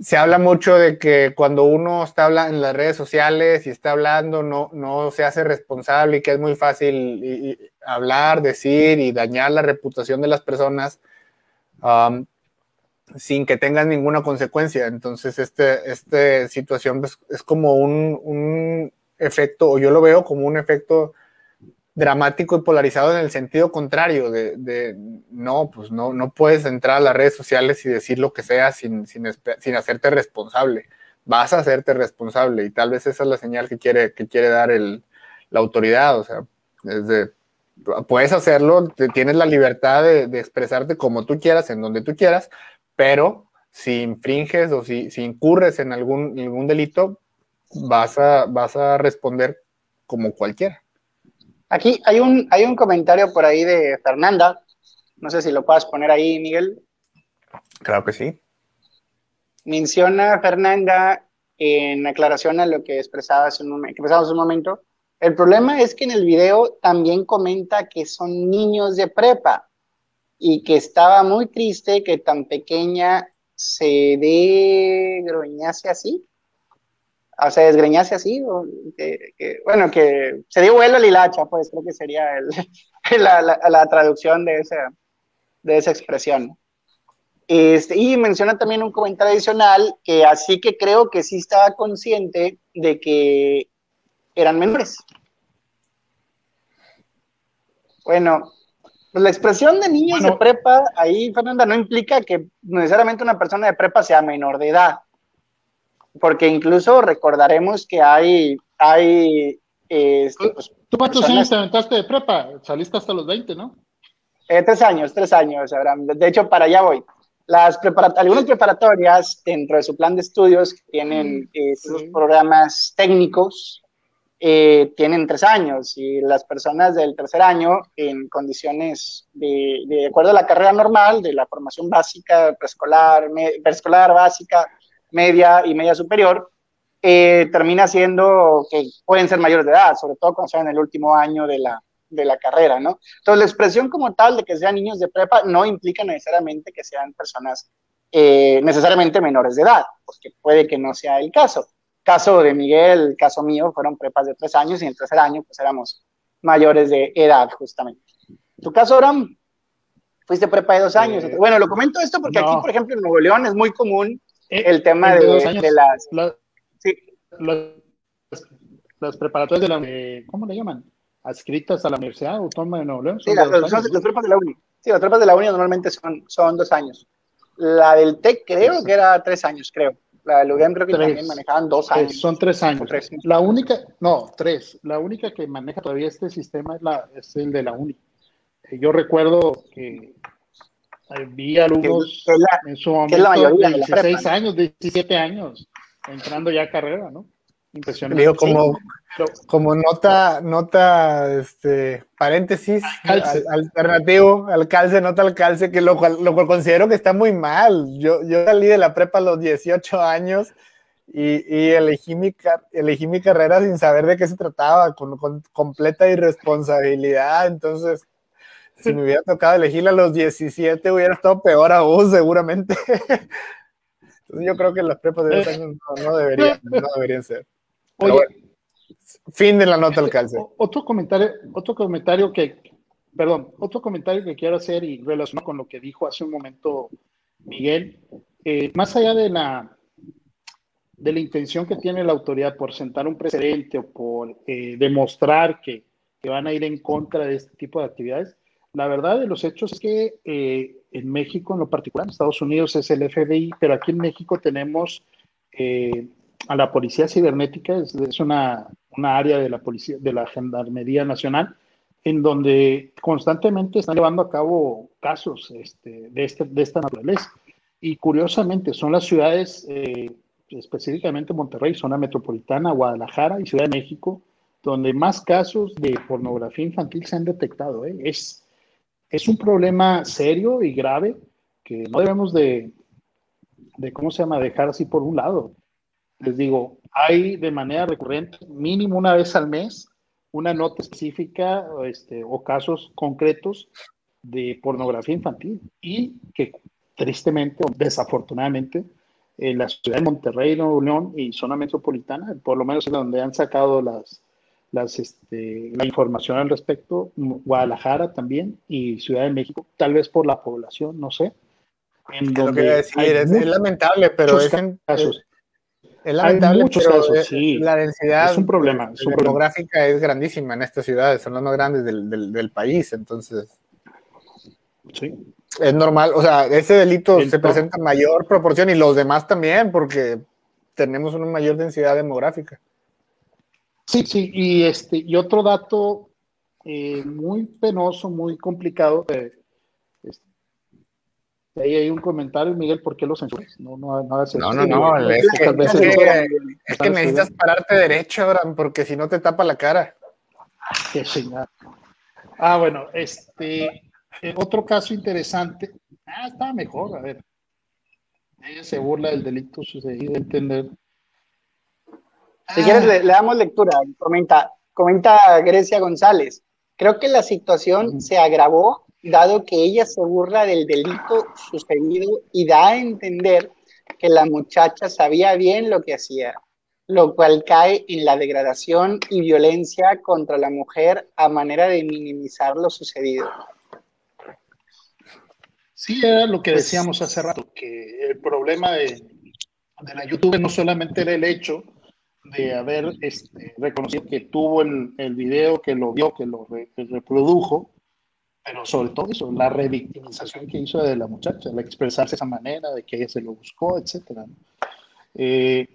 se habla mucho de que cuando uno está en las redes sociales y está hablando, no, no se hace responsable y que es muy fácil hablar, decir y dañar la reputación de las personas um, sin que tengan ninguna consecuencia. Entonces, esta este situación pues, es como un, un efecto, o yo lo veo como un efecto dramático y polarizado en el sentido contrario, de, no, pues no, no puedes entrar a las redes sociales y decir lo que sea sin, sin, hacerte responsable. Vas a hacerte responsable y tal vez esa es la señal que quiere, que quiere dar el, la autoridad. O sea, es puedes hacerlo, tienes la libertad de, expresarte como tú quieras, en donde tú quieras, pero si infringes o si, si incurres en algún, algún delito, vas a, vas a responder como cualquiera. Aquí hay un, hay un comentario por ahí de Fernanda. No sé si lo puedas poner ahí, Miguel. Claro que sí. Menciona Fernanda en aclaración a lo que expresaba hace un, un momento. El problema es que en el video también comenta que son niños de prepa y que estaba muy triste que tan pequeña se groñase así o sea, desgreñase así, bueno, que se dio vuelo a Lilacha, pues creo que sería <laughs> la, traducción de esa, de esa expresión. Este, y menciona también un comentario adicional que así que creo que sí estaba consciente de que eran menores. Bueno, pues la expresión de niños de prepa, ahí, Fernanda, no implica que necesariamente una persona de prepa sea menor de edad porque incluso recordaremos que hay, hay este, pues, ¿Tú cuántos años te aventaste de prepa? Saliste hasta los 20, ¿no? Eh, tres años, tres años, Abraham. De hecho, para allá voy. Las algunas preparatorias dentro de su plan de estudios tienen eh, programas técnicos, eh, tienen tres años y las personas del tercer año en condiciones de, de acuerdo a la carrera normal, de la formación básica, preescolar, preescolar básica, media y media superior, eh, termina siendo que pueden ser mayores de edad, sobre todo cuando son en el último año de la, de la carrera, ¿no? Entonces, la expresión como tal de que sean niños de prepa no implica necesariamente que sean personas eh, necesariamente menores de edad, porque puede que no sea el caso. Caso de Miguel, caso mío, fueron prepas de tres años y en el tercer año pues éramos mayores de edad, justamente. ¿Tu caso, Abraham? Fuiste prepa de dos años. Eh, bueno, lo comento esto porque aquí, por ejemplo, en Nuevo León es muy común el tema de, las... las preparatorias de la... ¿Cómo le llaman? Adscritas a la Universidad Autónoma de Nuevo León. Sí, las, tropas de la UNI. Sí, las de la UNI normalmente son, son dos años. La del TEC creo que era tres años, creo. La de UDEM creo que también manejaban dos años. son tres años. La única, no, tres. La única que maneja todavía este sistema es, la, es el de la UNI. Eh, yo recuerdo que vi alumnos en su momento de 16 años, 17 años, entrando ya a carrera, ¿no? Impresionante. Digo, como, como nota, nota, este, paréntesis, alternativo al calce, nota al calce, que lo cual, lo cual considero que está muy mal. Yo, yo salí de la prepa a los 18 años y, y elegí, mi, elegí mi carrera sin saber de qué se trataba, con, con completa irresponsabilidad. Entonces, si me hubiera tocado elegirla a los 17, hubiera estado peor aún, seguramente. Entonces, yo creo que las prepas de dos años no, deberían, no deberían ser. Oye, fin de la nota al calce. Otro comentario, otro comentario que, perdón, otro comentario que quiero hacer y relacionado con lo que dijo hace un momento Miguel, eh, más allá de la de la intención que tiene la autoridad por sentar un precedente o por eh, demostrar que, que, van a ir en contra de este tipo de actividades, la verdad de los hechos es que eh, en México, en lo particular, en Estados Unidos es el FBI, pero aquí en México tenemos a la policía cibernética, es, una, área de la policía, de la Gendarmería Nacional, en donde constantemente están llevando a cabo casos este, de, este, de esta naturaleza. Y curiosamente son las ciudades, eh, específicamente Monterrey, zona metropolitana, Guadalajara y Ciudad de México, donde más casos de pornografía infantil se han detectado. ¿eh? Es, es un problema serio y grave que no debemos de, de, ¿cómo se llama?, dejar así por un lado les digo, hay de manera recurrente, mínimo una vez al mes, una nota específica este, o casos concretos de pornografía infantil y que tristemente o desafortunadamente en la ciudad de Monterrey, Nuevo León y zona metropolitana, por lo menos es donde han sacado las, las, este, la información al respecto, Guadalajara también y Ciudad de México, tal vez por la población, no sé. En donde es, lamentable, pero es casos. Es lamentable, sí. la densidad es un problema, demográfica es grandísima en estas ciudades, son las más grandes del, país, entonces. Sí. Es normal, o sea, ese delito se presenta en mayor proporción y los demás también, porque tenemos una mayor densidad demográfica. Sí, sí, y este, y otro dato eh, muy penoso, muy complicado, eh, Ahí hay un comentario, Miguel, ¿por qué lo censuras? No, no, no, no, no, no es, que, es, que, necesitas pararte derecho, Abraham, porque si no te tapa la cara. Qué chingada. Ah, bueno, este, eh, otro caso interesante. Ah, está mejor, a ver. Ella se burla del delito sucedido, entender. Si quieres, le, damos lectura. Comenta, comenta Grecia González. Creo que la situación se agravó dado que ella se burla del delito sucedido y da a entender que la muchacha sabía bien lo que hacía, lo cual cae en la degradación y violencia contra la mujer a manera de minimizar lo sucedido. Sí, era lo que decíamos hace rato, que el problema de, la YouTube no solamente era el hecho de haber este, reconocido que tuvo el, el, video, que lo vio, que lo reprodujo, pero sobre todo eso, la revictimización que hizo de la muchacha, la expresarse de esa manera, de que ella se lo buscó, etcétera. Eh,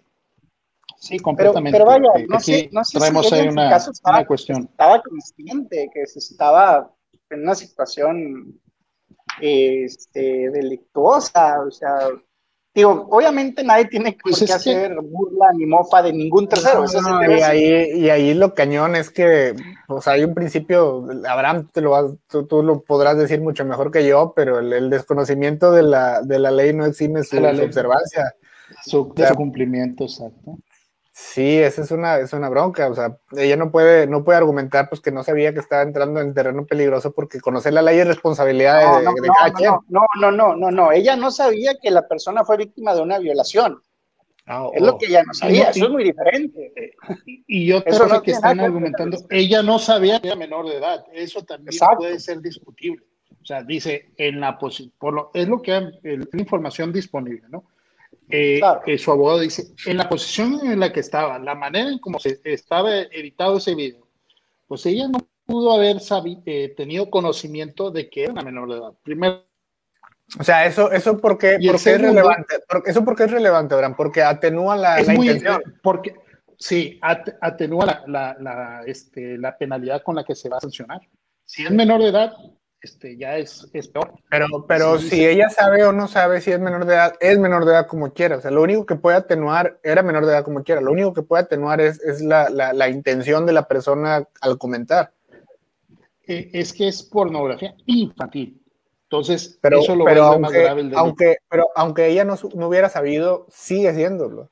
sí, completamente. Pero, vaya, no sé, no sé si ahí una, estaba, una cuestión. Estaba consciente que se estaba en una situación este, delictuosa, o sea, Digo, obviamente nadie tiene pues que hacer burla ni mofa de ningún tercero. y, ahí, y ahí lo cañón es que, pues hay un principio, Abraham, te lo tú, lo podrás decir mucho mejor que yo, pero el, desconocimiento de la, de la ley no exime su, observancia. Su, de su cumplimiento, exacto. Sí, esa es una, es una bronca, o sea, ella no puede, no puede argumentar pues que no sabía que estaba entrando en terreno peligroso porque conocer la ley es responsabilidad de, no, no, no, No, no, no, no, ella no sabía que la persona fue víctima de una violación. Ah, es lo oh. que ella no sabía, eso es muy diferente. Y, yo creo que están argumentando, ella no sabía que era menor de edad, eso también puede ser discutible. O sea, dice, en la por lo, es lo que hay, la información disponible, ¿no? Eh, que su abogado dice, en la posición en la que estaba, la manera en cómo se estaba editado ese video, pues ella no pudo haber eh, tenido conocimiento de que era una menor de edad. Primero, O sea, eso, eso porque, porque es relevante, eso porque es relevante, Abraham, porque atenúa la, intención. Porque, sí, atenúa la, la, este, la penalidad con la que se va a sancionar. Si es menor de edad, este, ya es, es peor. Pero, pero si ella sabe o no sabe si es menor de edad, es menor de edad como quiera. O sea, lo único que puede atenuar, era menor de edad como quiera, lo único que puede atenuar es, es la, la, la, intención de la persona al comentar. Eh, es que es pornografía infantil. Entonces, pero, eso lo pero aunque, más grave aunque, pero aunque ella no, no hubiera sabido, sigue siéndolo.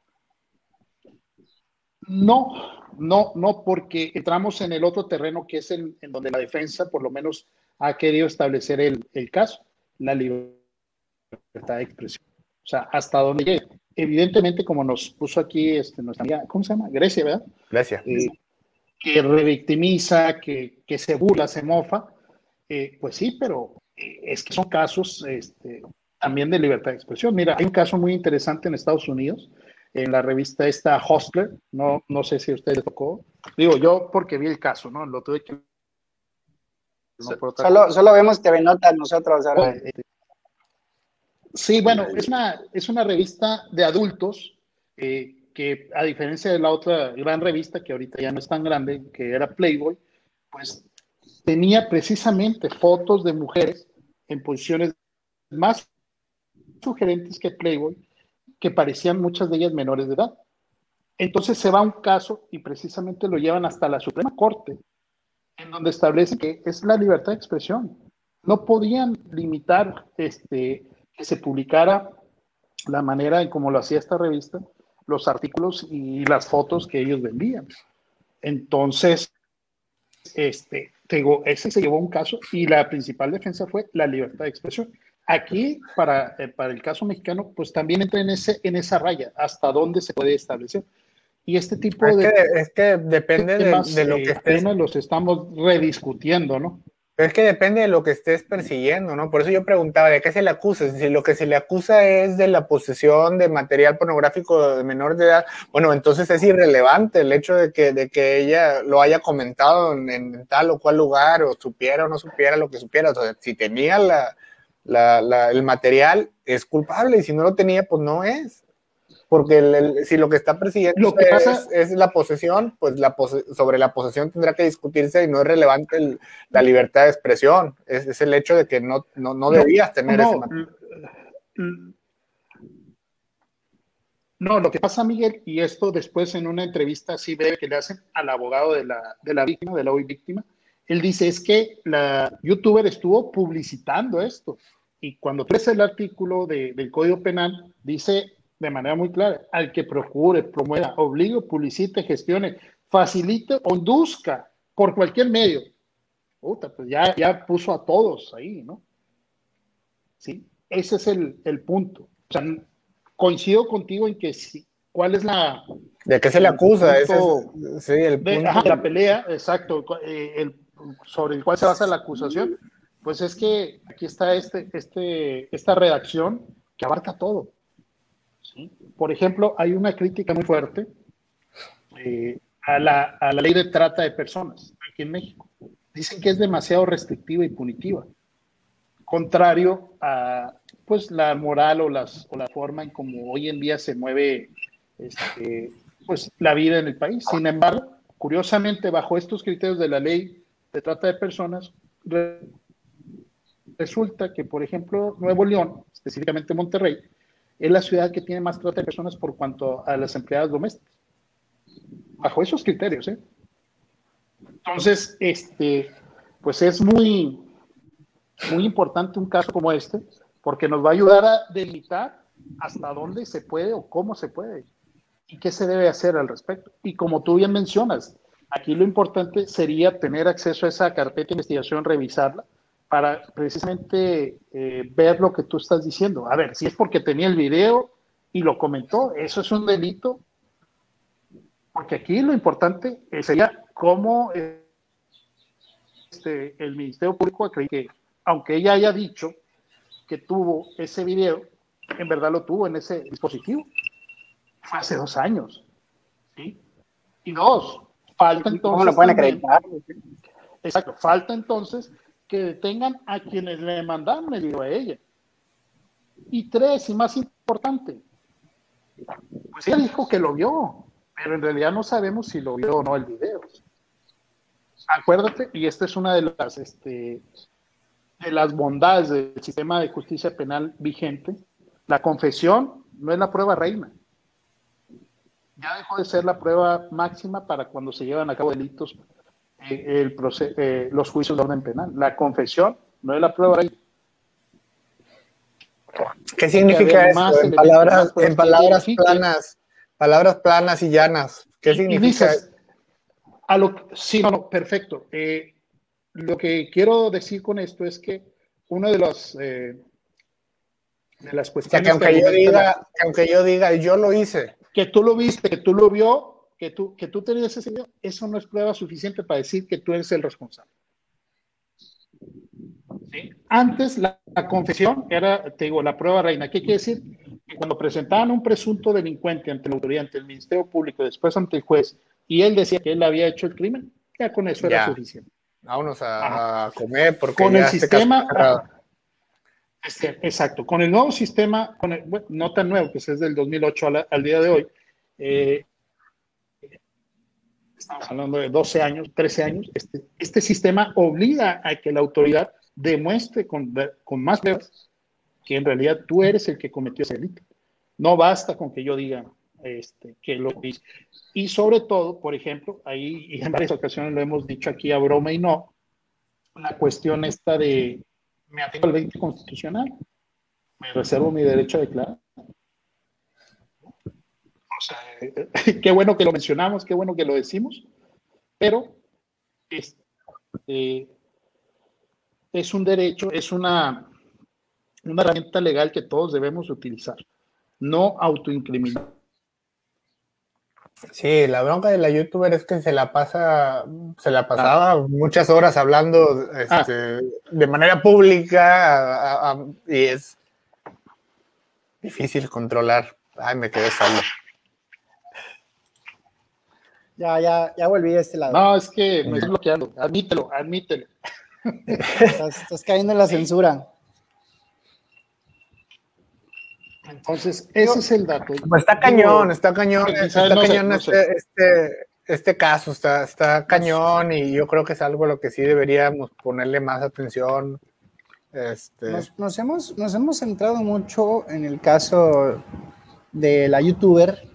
No, no, no, porque entramos en el otro terreno que es en, en donde la defensa, por lo menos ha querido establecer el, el caso, la libertad de expresión. O sea, hasta dónde llegue. Evidentemente, como nos puso aquí este, nuestra amiga, ¿cómo se llama? Grecia, ¿verdad? Grecia. Eh, que revictimiza, que, que, se burla, se mofa. Eh, pues sí, pero eh, es que son casos este, también de libertad de expresión. Mira, hay un caso muy interesante en Estados Unidos, en la revista esta Hostler, no, no sé si a usted le tocó. Digo, yo porque vi el caso, ¿no? Lo tuve que solo, solo vemos TV Nota nosotros ahora. Sí, bueno, es una, es una revista de adultos eh, que a diferencia de la otra gran revista que ahorita ya no es tan grande, que era Playboy, pues tenía precisamente fotos de mujeres en posiciones más sugerentes que Playboy, que parecían muchas de ellas menores de edad. Entonces se va a un caso y precisamente lo llevan hasta la Suprema Corte en donde establece que es la libertad de expresión. No podían limitar este, que se publicara la manera en cómo lo hacía esta revista, los artículos y las fotos que ellos vendían. Entonces, este, ese se llevó un caso y la principal defensa fue la libertad de expresión. Aquí, para, eh, para el caso mexicano, pues también entra en, ese, en esa raya, hasta dónde se puede establecer. Y este tipo es de... Que, es que depende de, lo que estés... los estamos rediscutiendo, ¿no? es que depende de lo que estés persiguiendo, ¿no? Por eso yo preguntaba, ¿de qué se le acusa? Si lo que se le acusa es de la posesión de material pornográfico de menor de edad, bueno, entonces es irrelevante el hecho de que, de que ella lo haya comentado en, tal o cual lugar, o supiera o no supiera lo que supiera. O sea, si tenía la, la, la, el material, es culpable, y si no lo tenía, pues no es porque si lo que está persiguiendo es, la posesión, pues la sobre la posesión tendrá que discutirse y no es relevante la libertad de expresión, es, el hecho de que no, no, debías tener ese material. No, lo que pasa, Miguel, y esto después en una entrevista así breve que le hacen al abogado de la, de la víctima, de la hoy víctima, él dice, es que la youtuber estuvo publicitando esto. Y cuando tú el artículo del Código Penal, dice de manera muy clara, al que procure, promueva, obligue, publicite, gestione, facilite o induzca por cualquier medio. Puta, pues ya, ya puso a todos ahí, ¿no? Sí, ese es el, el punto. O sea, coincido contigo en que sí. ¿Cuál es la... ¿De qué se le acusa? sí, el de, la pelea, exacto, eh, el, sobre el cual se basa la acusación. Pues es que aquí está este, este, esta redacción que abarca todo. Por ejemplo, hay una crítica muy fuerte eh, a, la, a, la, ley de trata de personas aquí en México. Dicen que es demasiado restrictiva y punitiva, contrario a pues, la moral o, las, o la forma en cómo hoy en día se mueve este, pues, la vida en el país. Sin embargo, curiosamente, bajo estos criterios de la ley de trata de personas, resulta que, por ejemplo, Nuevo León, específicamente Monterrey, es la ciudad que tiene más trata de personas por cuanto a las empleadas domésticas. Bajo esos criterios, ¿eh? Entonces, este, pues es muy, muy importante un caso como este, porque nos va a ayudar a delimitar hasta dónde se puede o cómo se puede y qué se debe hacer al respecto. Y como tú bien mencionas, aquí lo importante sería tener acceso a esa carpeta de investigación, revisarla, para precisamente eh, ver lo que tú estás diciendo. A ver, si es porque tenía el video y lo comentó, eso es un delito. Porque aquí lo importante sería cómo este, el Ministerio Público cree que, aunque ella haya dicho que tuvo ese video, en verdad lo tuvo en ese dispositivo. Fue hace dos años. ¿sí? Y dos, falta entonces. ¿Cómo lo pueden acreditar? Exacto, falta entonces que detengan a quienes le mandaron el video a ella. Y tres, y más importante, pues ella dijo que lo vio, pero en realidad no sabemos si lo vio o no el video. Acuérdate, y esta es una de las, este, de las bondades del sistema de justicia penal vigente, la confesión no es la prueba reina. Ya dejó de ser la prueba máxima para cuando se llevan a cabo delitos, eh, el eh, los juicios de orden penal. La confesión no es la prueba. ¿Qué significa eso? En palabras, en palabras planas, palabras planas y llanas. ¿Qué significa? a lo, sí, no, no, perfecto. Eh, lo que quiero decir con esto es que una de las eh, de las cuestiones que aunque yo diga, aunque yo diga, yo lo hice, que tú lo viste, que tú lo vio, que tú que tú tenías ese video, eso no es prueba suficiente para decir que tú eres el responsable. Antes la, confesión era, te digo, la prueba reina. ¿Qué quiere decir? Que cuando presentaban un presunto delincuente ante la autoridad, ante el Ministerio Público, después ante el juez, y él decía que él había hecho el crimen, ya con eso era suficiente. Vámonos a, comer porque con el este sistema. exacto, con el nuevo sistema, con no tan nuevo, que es del 2008 al, día de hoy, eh, estamos hablando de 12 años, 13 años, este, este sistema obliga a que la autoridad demuestre con, con más pruebas que en realidad tú eres el que cometió ese delito. No basta con que yo diga este, que lo hice. Y sobre todo, por ejemplo, ahí y en varias ocasiones lo hemos dicho aquí a broma y no, la cuestión esta de me atengo al 20 constitucional, me reservo mi derecho a declarar. O sea, <laughs> qué bueno que lo mencionamos, qué bueno que lo decimos, pero es, es un derecho, es una, una herramienta legal que todos debemos utilizar, no autoincriminar Sí, la bronca de la youtuber es que se la pasa, se la pasaba ah. muchas horas hablando este, ah. de manera pública y es difícil controlar. Ay, me quedé solo. Ya, ya, ya volví a este lado. No, es que me estoy bloqueando. Admítelo, admítelo. estás cayendo en la censura. Entonces, ese es el dato. Pues está cañón, está cañón, está cañón este, este, este, caso, está, está cañón y yo creo que es algo a lo que sí deberíamos ponerle más atención. Este... Nos, hemos, nos hemos centrado mucho en el caso de la youtuber,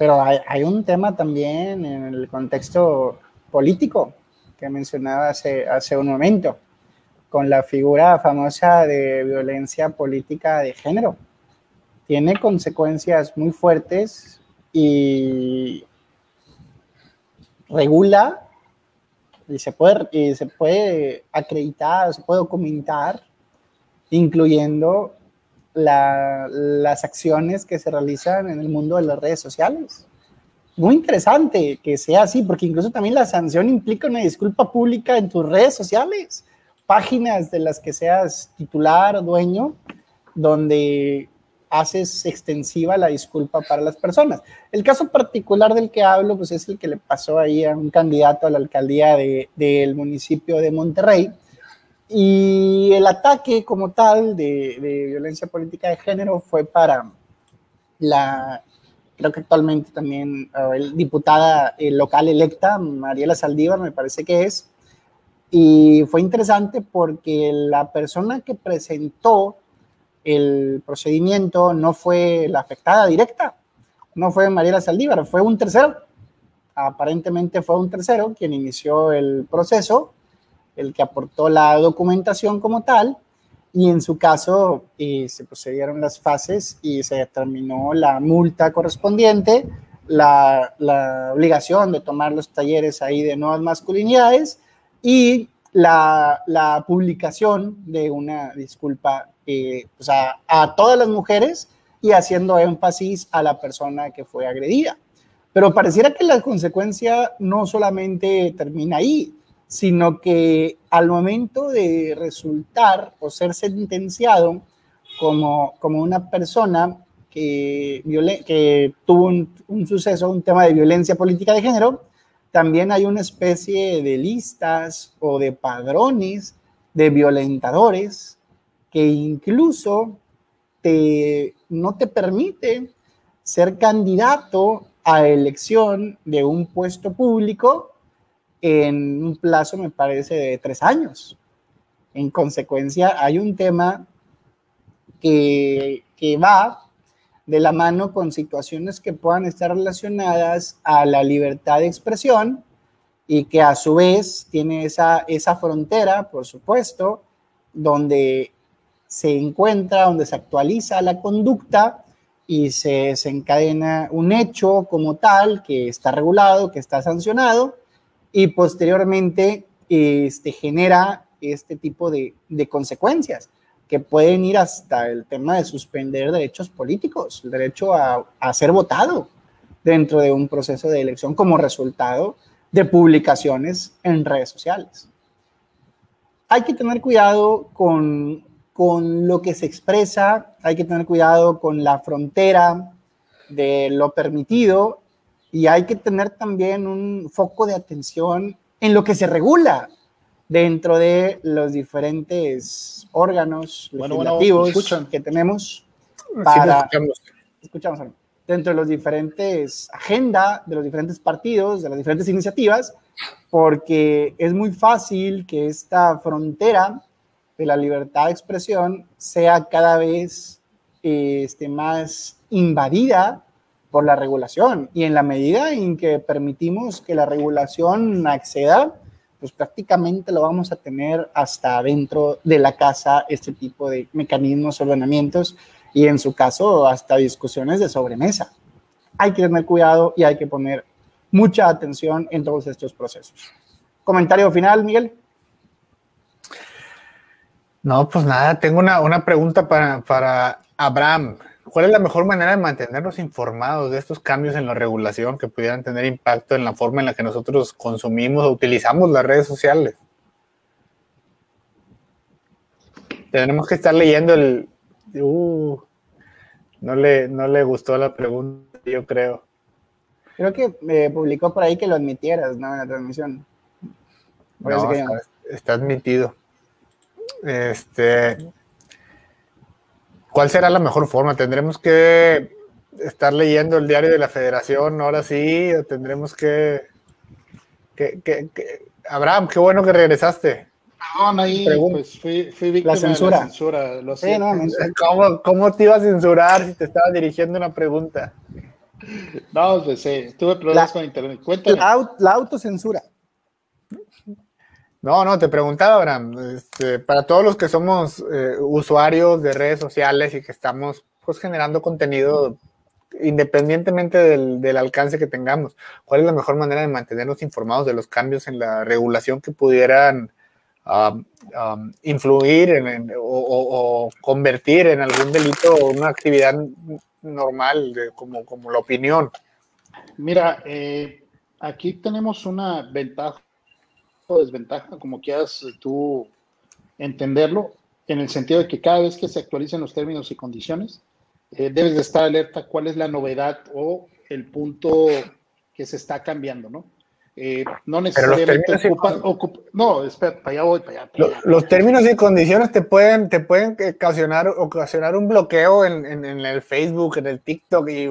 pero hay, hay un tema también en el contexto político que mencionaba hace, hace un momento, con la figura famosa de violencia política de género. Tiene consecuencias muy fuertes y regula y se puede, y se puede acreditar, se puede documentar, incluyendo las acciones que se realizan en el mundo de las redes sociales. Muy interesante que sea así, porque incluso también la sanción implica una disculpa pública en tus redes sociales, páginas de las que seas titular o dueño, donde haces extensiva la disculpa para las personas. El caso particular del que hablo, pues es el que le pasó ahí a un candidato a la alcaldía del municipio de Monterrey. Y el ataque como tal de, violencia política de género fue para la, creo que actualmente también, el diputada local electa, Mariela Saldívar, me parece que es. Y fue interesante porque la persona que presentó el procedimiento no fue la afectada directa, no fue Mariela Saldívar, fue un tercero. Aparentemente fue un tercero quien inició el proceso, el que aportó la documentación como tal, y en su caso eh, se procedieron las fases y se determinó la multa correspondiente, la, obligación de tomar los talleres ahí de nuevas masculinidades y la, la publicación de una disculpa a todas las mujeres y haciendo énfasis a la persona que fue agredida. Pero pareciera que la consecuencia no solamente termina ahí, sino que al momento de resultar o ser sentenciado como, como una persona que, tuvo un, un, suceso, un tema de violencia política de género, también hay una especie de listas o de padrones de violentadores que incluso te, no te permite ser candidato a elección de un puesto público en un plazo, me parece, de tres años. En consecuencia, hay un tema que, que va de la mano con situaciones que puedan estar relacionadas a la libertad de expresión y que a su vez tiene esa, esa frontera, por supuesto, donde se encuentra, donde se actualiza la conducta y se desencadena un hecho como tal que está regulado, que está sancionado y posteriormente este, genera este tipo de, de consecuencias que pueden ir hasta el tema de suspender derechos políticos, el derecho a, a ser votado dentro de un proceso de elección como resultado de publicaciones en redes sociales. Hay que tener cuidado con, con lo que se expresa, hay que tener cuidado con la frontera de lo permitido y hay que tener también un foco de atención en lo que se regula dentro de los diferentes órganos legislativos que tenemos para... escuchamos. Dentro de los diferentes agendas, de los diferentes partidos, de las diferentes iniciativas, porque es muy fácil que esta frontera de la libertad de expresión sea cada vez este, más invadida por la regulación. Y en la medida en que permitimos que la regulación acceda, pues prácticamente lo vamos a tener hasta dentro de la casa, este tipo de mecanismos, ordenamientos y en su caso hasta discusiones de sobremesa. Hay que tener cuidado y hay que poner mucha atención en todos estos procesos. Comentario final, Miguel. No, pues nada, tengo una, pregunta para, para, Abraham. ¿Cuál es la mejor manera de mantenernos informados de estos cambios en la regulación que pudieran tener impacto en la forma en la que nosotros consumimos o utilizamos las redes sociales? Tenemos que estar leyendo el, Uh, no, le, no le gustó la pregunta, yo creo. Creo que me publicó por ahí que lo admitieras, ¿no? En la transmisión. está, admitido. Este, ¿Cuál será la mejor forma? ¿Tendremos que estar leyendo el diario de la federación ahora sí? ¿O tendremos que, que, que Abraham, qué bueno que regresaste. Perdón, ahí pues, fui, fui víctima la censura. de la censura. Lo sé. ¿Cómo, ¿Cómo, te iba a censurar si te estaba dirigiendo una pregunta? No, pues sí, tuve problemas con internet. Cuéntame. La, autocensura. No, no, te preguntaba, Abraham, este, para todos los que somos eh, usuarios de redes sociales y que estamos pues generando contenido independientemente del, del, alcance que tengamos, ¿cuál es la mejor manera de mantenernos informados de los cambios en la regulación que pudieran influir en, o, convertir en algún delito una actividad normal como, como la opinión. Mira, eh, aquí tenemos una ventaja o desventaja, como quieras tú entenderlo, en el sentido de que cada vez que se actualicen los términos y condiciones, eh, debes de estar alerta cuál es la novedad o el punto que se está cambiando, ¿no? Eh, no necesariamente ocupan, no, espera, para allá voy, para allá. Los, términos y condiciones te pueden, te pueden ocasionar, ocasionar un bloqueo en, en, el Facebook, en el TikTok y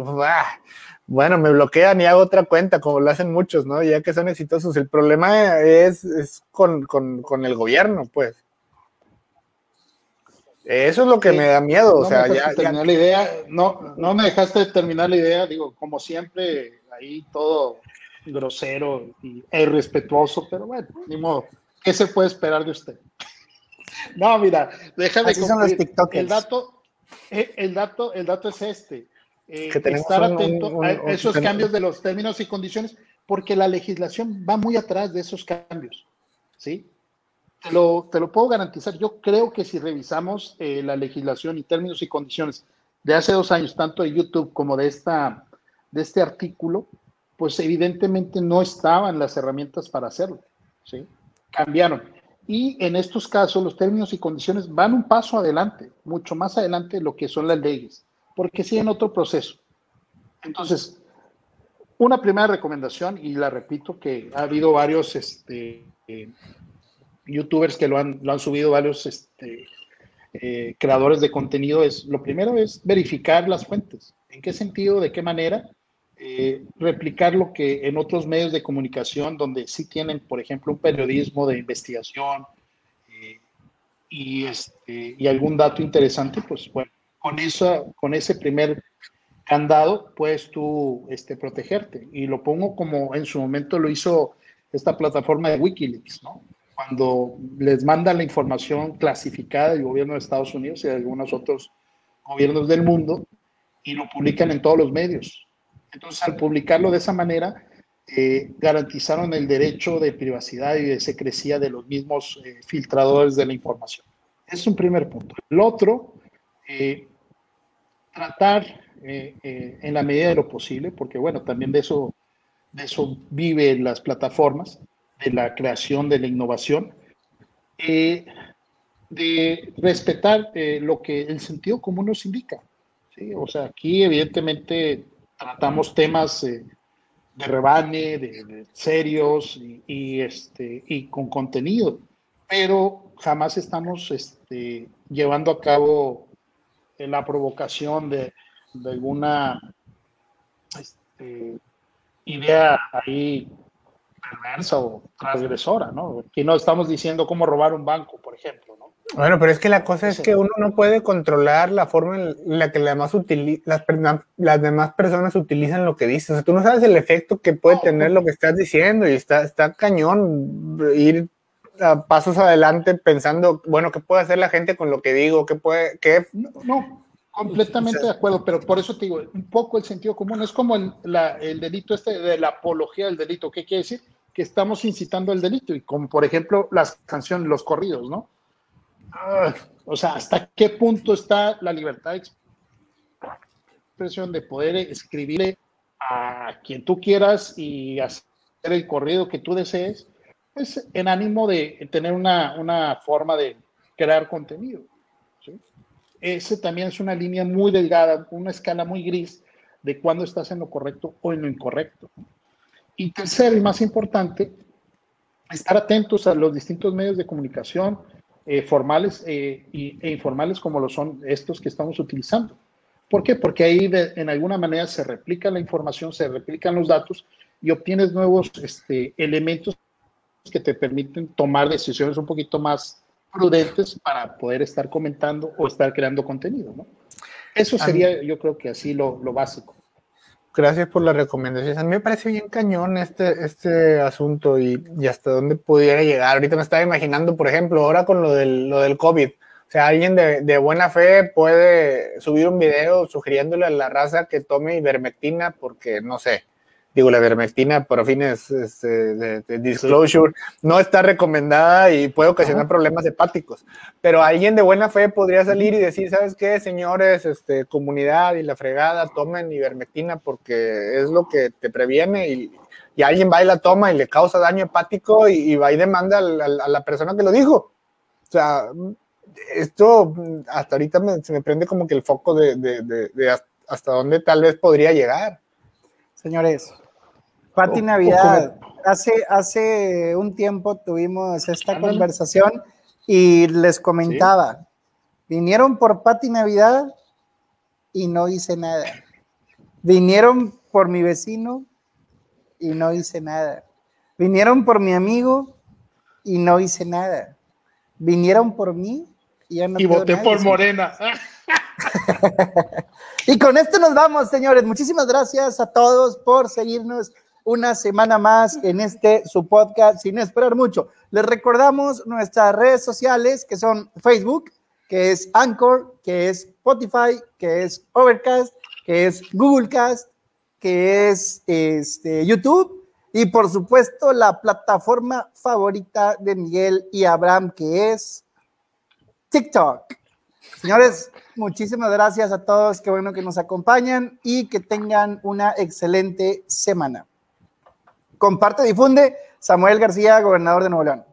bueno, me bloquean y hago otra cuenta, como lo hacen muchos, ¿no? Ya que son exitosos. El problema es, es con, con, con, el gobierno, pues. Eso es lo que me da miedo, o sea, ya, La idea, no, no me dejaste terminar la idea, digo, como siempre, ahí todo grosero y irrespetuoso, pero bueno, ni modo. ¿Qué se puede esperar de usted? <laughs> no, mira, déjame El dato, eh, el dato, el dato es este. Eh, estar atento a esos cambios de los términos y condiciones, porque la legislación va muy atrás de esos cambios. ¿Sí? Te lo, te lo puedo garantizar. Yo creo que si revisamos eh, la legislación y términos y condiciones de hace dos años, tanto de YouTube como de, esta, de este artículo, pues evidentemente no estaban las herramientas para hacerlo, ¿sí? Cambiaron. Y en estos casos los términos y condiciones van un paso adelante, mucho más adelante de lo que son las leyes, porque siguen otro proceso. Entonces, una primera recomendación, y la repito, que ha habido varios este, youtubers que lo han, lo han subido, varios este, eh, creadores de contenido es, lo primero es verificar las fuentes. ¿En qué sentido? ¿De qué manera? Eh, replicar lo que en otros medios de comunicación, donde sí tienen, por ejemplo, un periodismo de investigación eh, y, este, y algún dato interesante, pues bueno, con, eso, con ese primer candado puedes tú este, protegerte. Y lo pongo como en su momento lo hizo esta plataforma de Wikileaks, ¿no? Cuando les manda la información clasificada del gobierno de Estados Unidos y de algunos otros gobiernos del mundo y lo publican en todos los medios. Entonces, al publicarlo de esa manera, eh, garantizaron el derecho de privacidad y de secrecía de los mismos eh, filtradores de la información. Es un primer punto. El otro, eh, tratar eh, eh, en la medida de lo posible, porque bueno, también de eso, de eso viven las plataformas, de la creación, de la innovación, eh, de respetar lo que el sentido común nos indica. ¿sí? O sea, aquí evidentemente tratamos temas de rebane, de, serios y, este, y con contenido, pero jamás estamos este, llevando a cabo la provocación de, de alguna este, idea ahí perversa o transgresora, ¿no? Aquí no estamos diciendo cómo robar un banco, por ejemplo, ¿no? Bueno, pero es que la cosa es que uno no puede controlar la forma en la que las demás, las, las demás personas utilizan lo que dicen. O sea, tú no sabes el efecto que puede tener lo que estás diciendo y está, está cañón ir a pasos adelante pensando, bueno, ¿qué puede hacer la gente con lo que digo? ¿Qué puede, qué? no Completamente de acuerdo, pero por eso te digo, un poco el sentido común es como el, delito este de la apología del delito. ¿Qué quiere decir? Que estamos incitando el delito y como por ejemplo las canciones, los corridos, ¿no? Ah, o sea, ¿hasta qué punto está la libertad de expresión de poder escribirle a quien tú quieras y hacer el corrido que tú desees? Pues en ánimo de tener una, una forma de crear contenido ese también es una línea muy delgada, una escala muy gris de cuándo estás en lo correcto o en lo incorrecto. Y tercero y más importante, estar atentos a los distintos medios de comunicación eh, formales eh, e informales como lo son estos que estamos utilizando. ¿Por qué? Porque ahí en alguna manera se replica la información, se replican los datos y obtienes nuevos este, elementos que te permiten tomar decisiones un poquito más prudentes para poder estar comentando o estar creando contenido, ¿no? Eso sería, yo creo que así lo, lo básico. Gracias por las recomendaciones. A mí me parece bien cañón este, este asunto y, y, hasta dónde pudiera llegar. Ahorita me estaba imaginando, por ejemplo, ahora con lo del, lo del COVID. O sea, alguien de, de, buena fe puede subir un video sugiriéndole a la raza que tome ivermectina porque, no sé, digo, la vermectina por fines este, de, disclosure no está recomendada y puede ocasionar problemas hepáticos. Pero alguien de buena fe podría salir y decir, ¿sabes qué, señores, este, comunidad y la fregada, tomen ivermectina porque es lo que te previene y, y alguien va y la toma y le causa daño hepático y, va y demanda a la, persona que lo dijo. O sea, esto hasta ahorita se me prende como que el foco de, de hasta dónde tal vez podría llegar. Señores, Pati Navidad, hace, hace un tiempo tuvimos esta conversación y les comentaba, vinieron por Pati Navidad y no hice nada. Vinieron por mi vecino y no hice nada. Vinieron por mi amigo y no hice nada. Vinieron por mí y ya no Y voté por Morena. <laughs> y con esto nos vamos, señores. Muchísimas gracias a todos por seguirnos una semana más en este su podcast sin esperar mucho. Les recordamos nuestras redes sociales que son Facebook, que es Anchor, que es Spotify, que es Overcast, que es Google Cast, que es este, YouTube y por supuesto la plataforma favorita de Miguel y Abraham, que es TikTok. Señores, muchísimas gracias a todos, qué bueno que nos acompañan y que tengan una excelente semana. Comparte, difunde. Samuel García, gobernador de Nuevo León.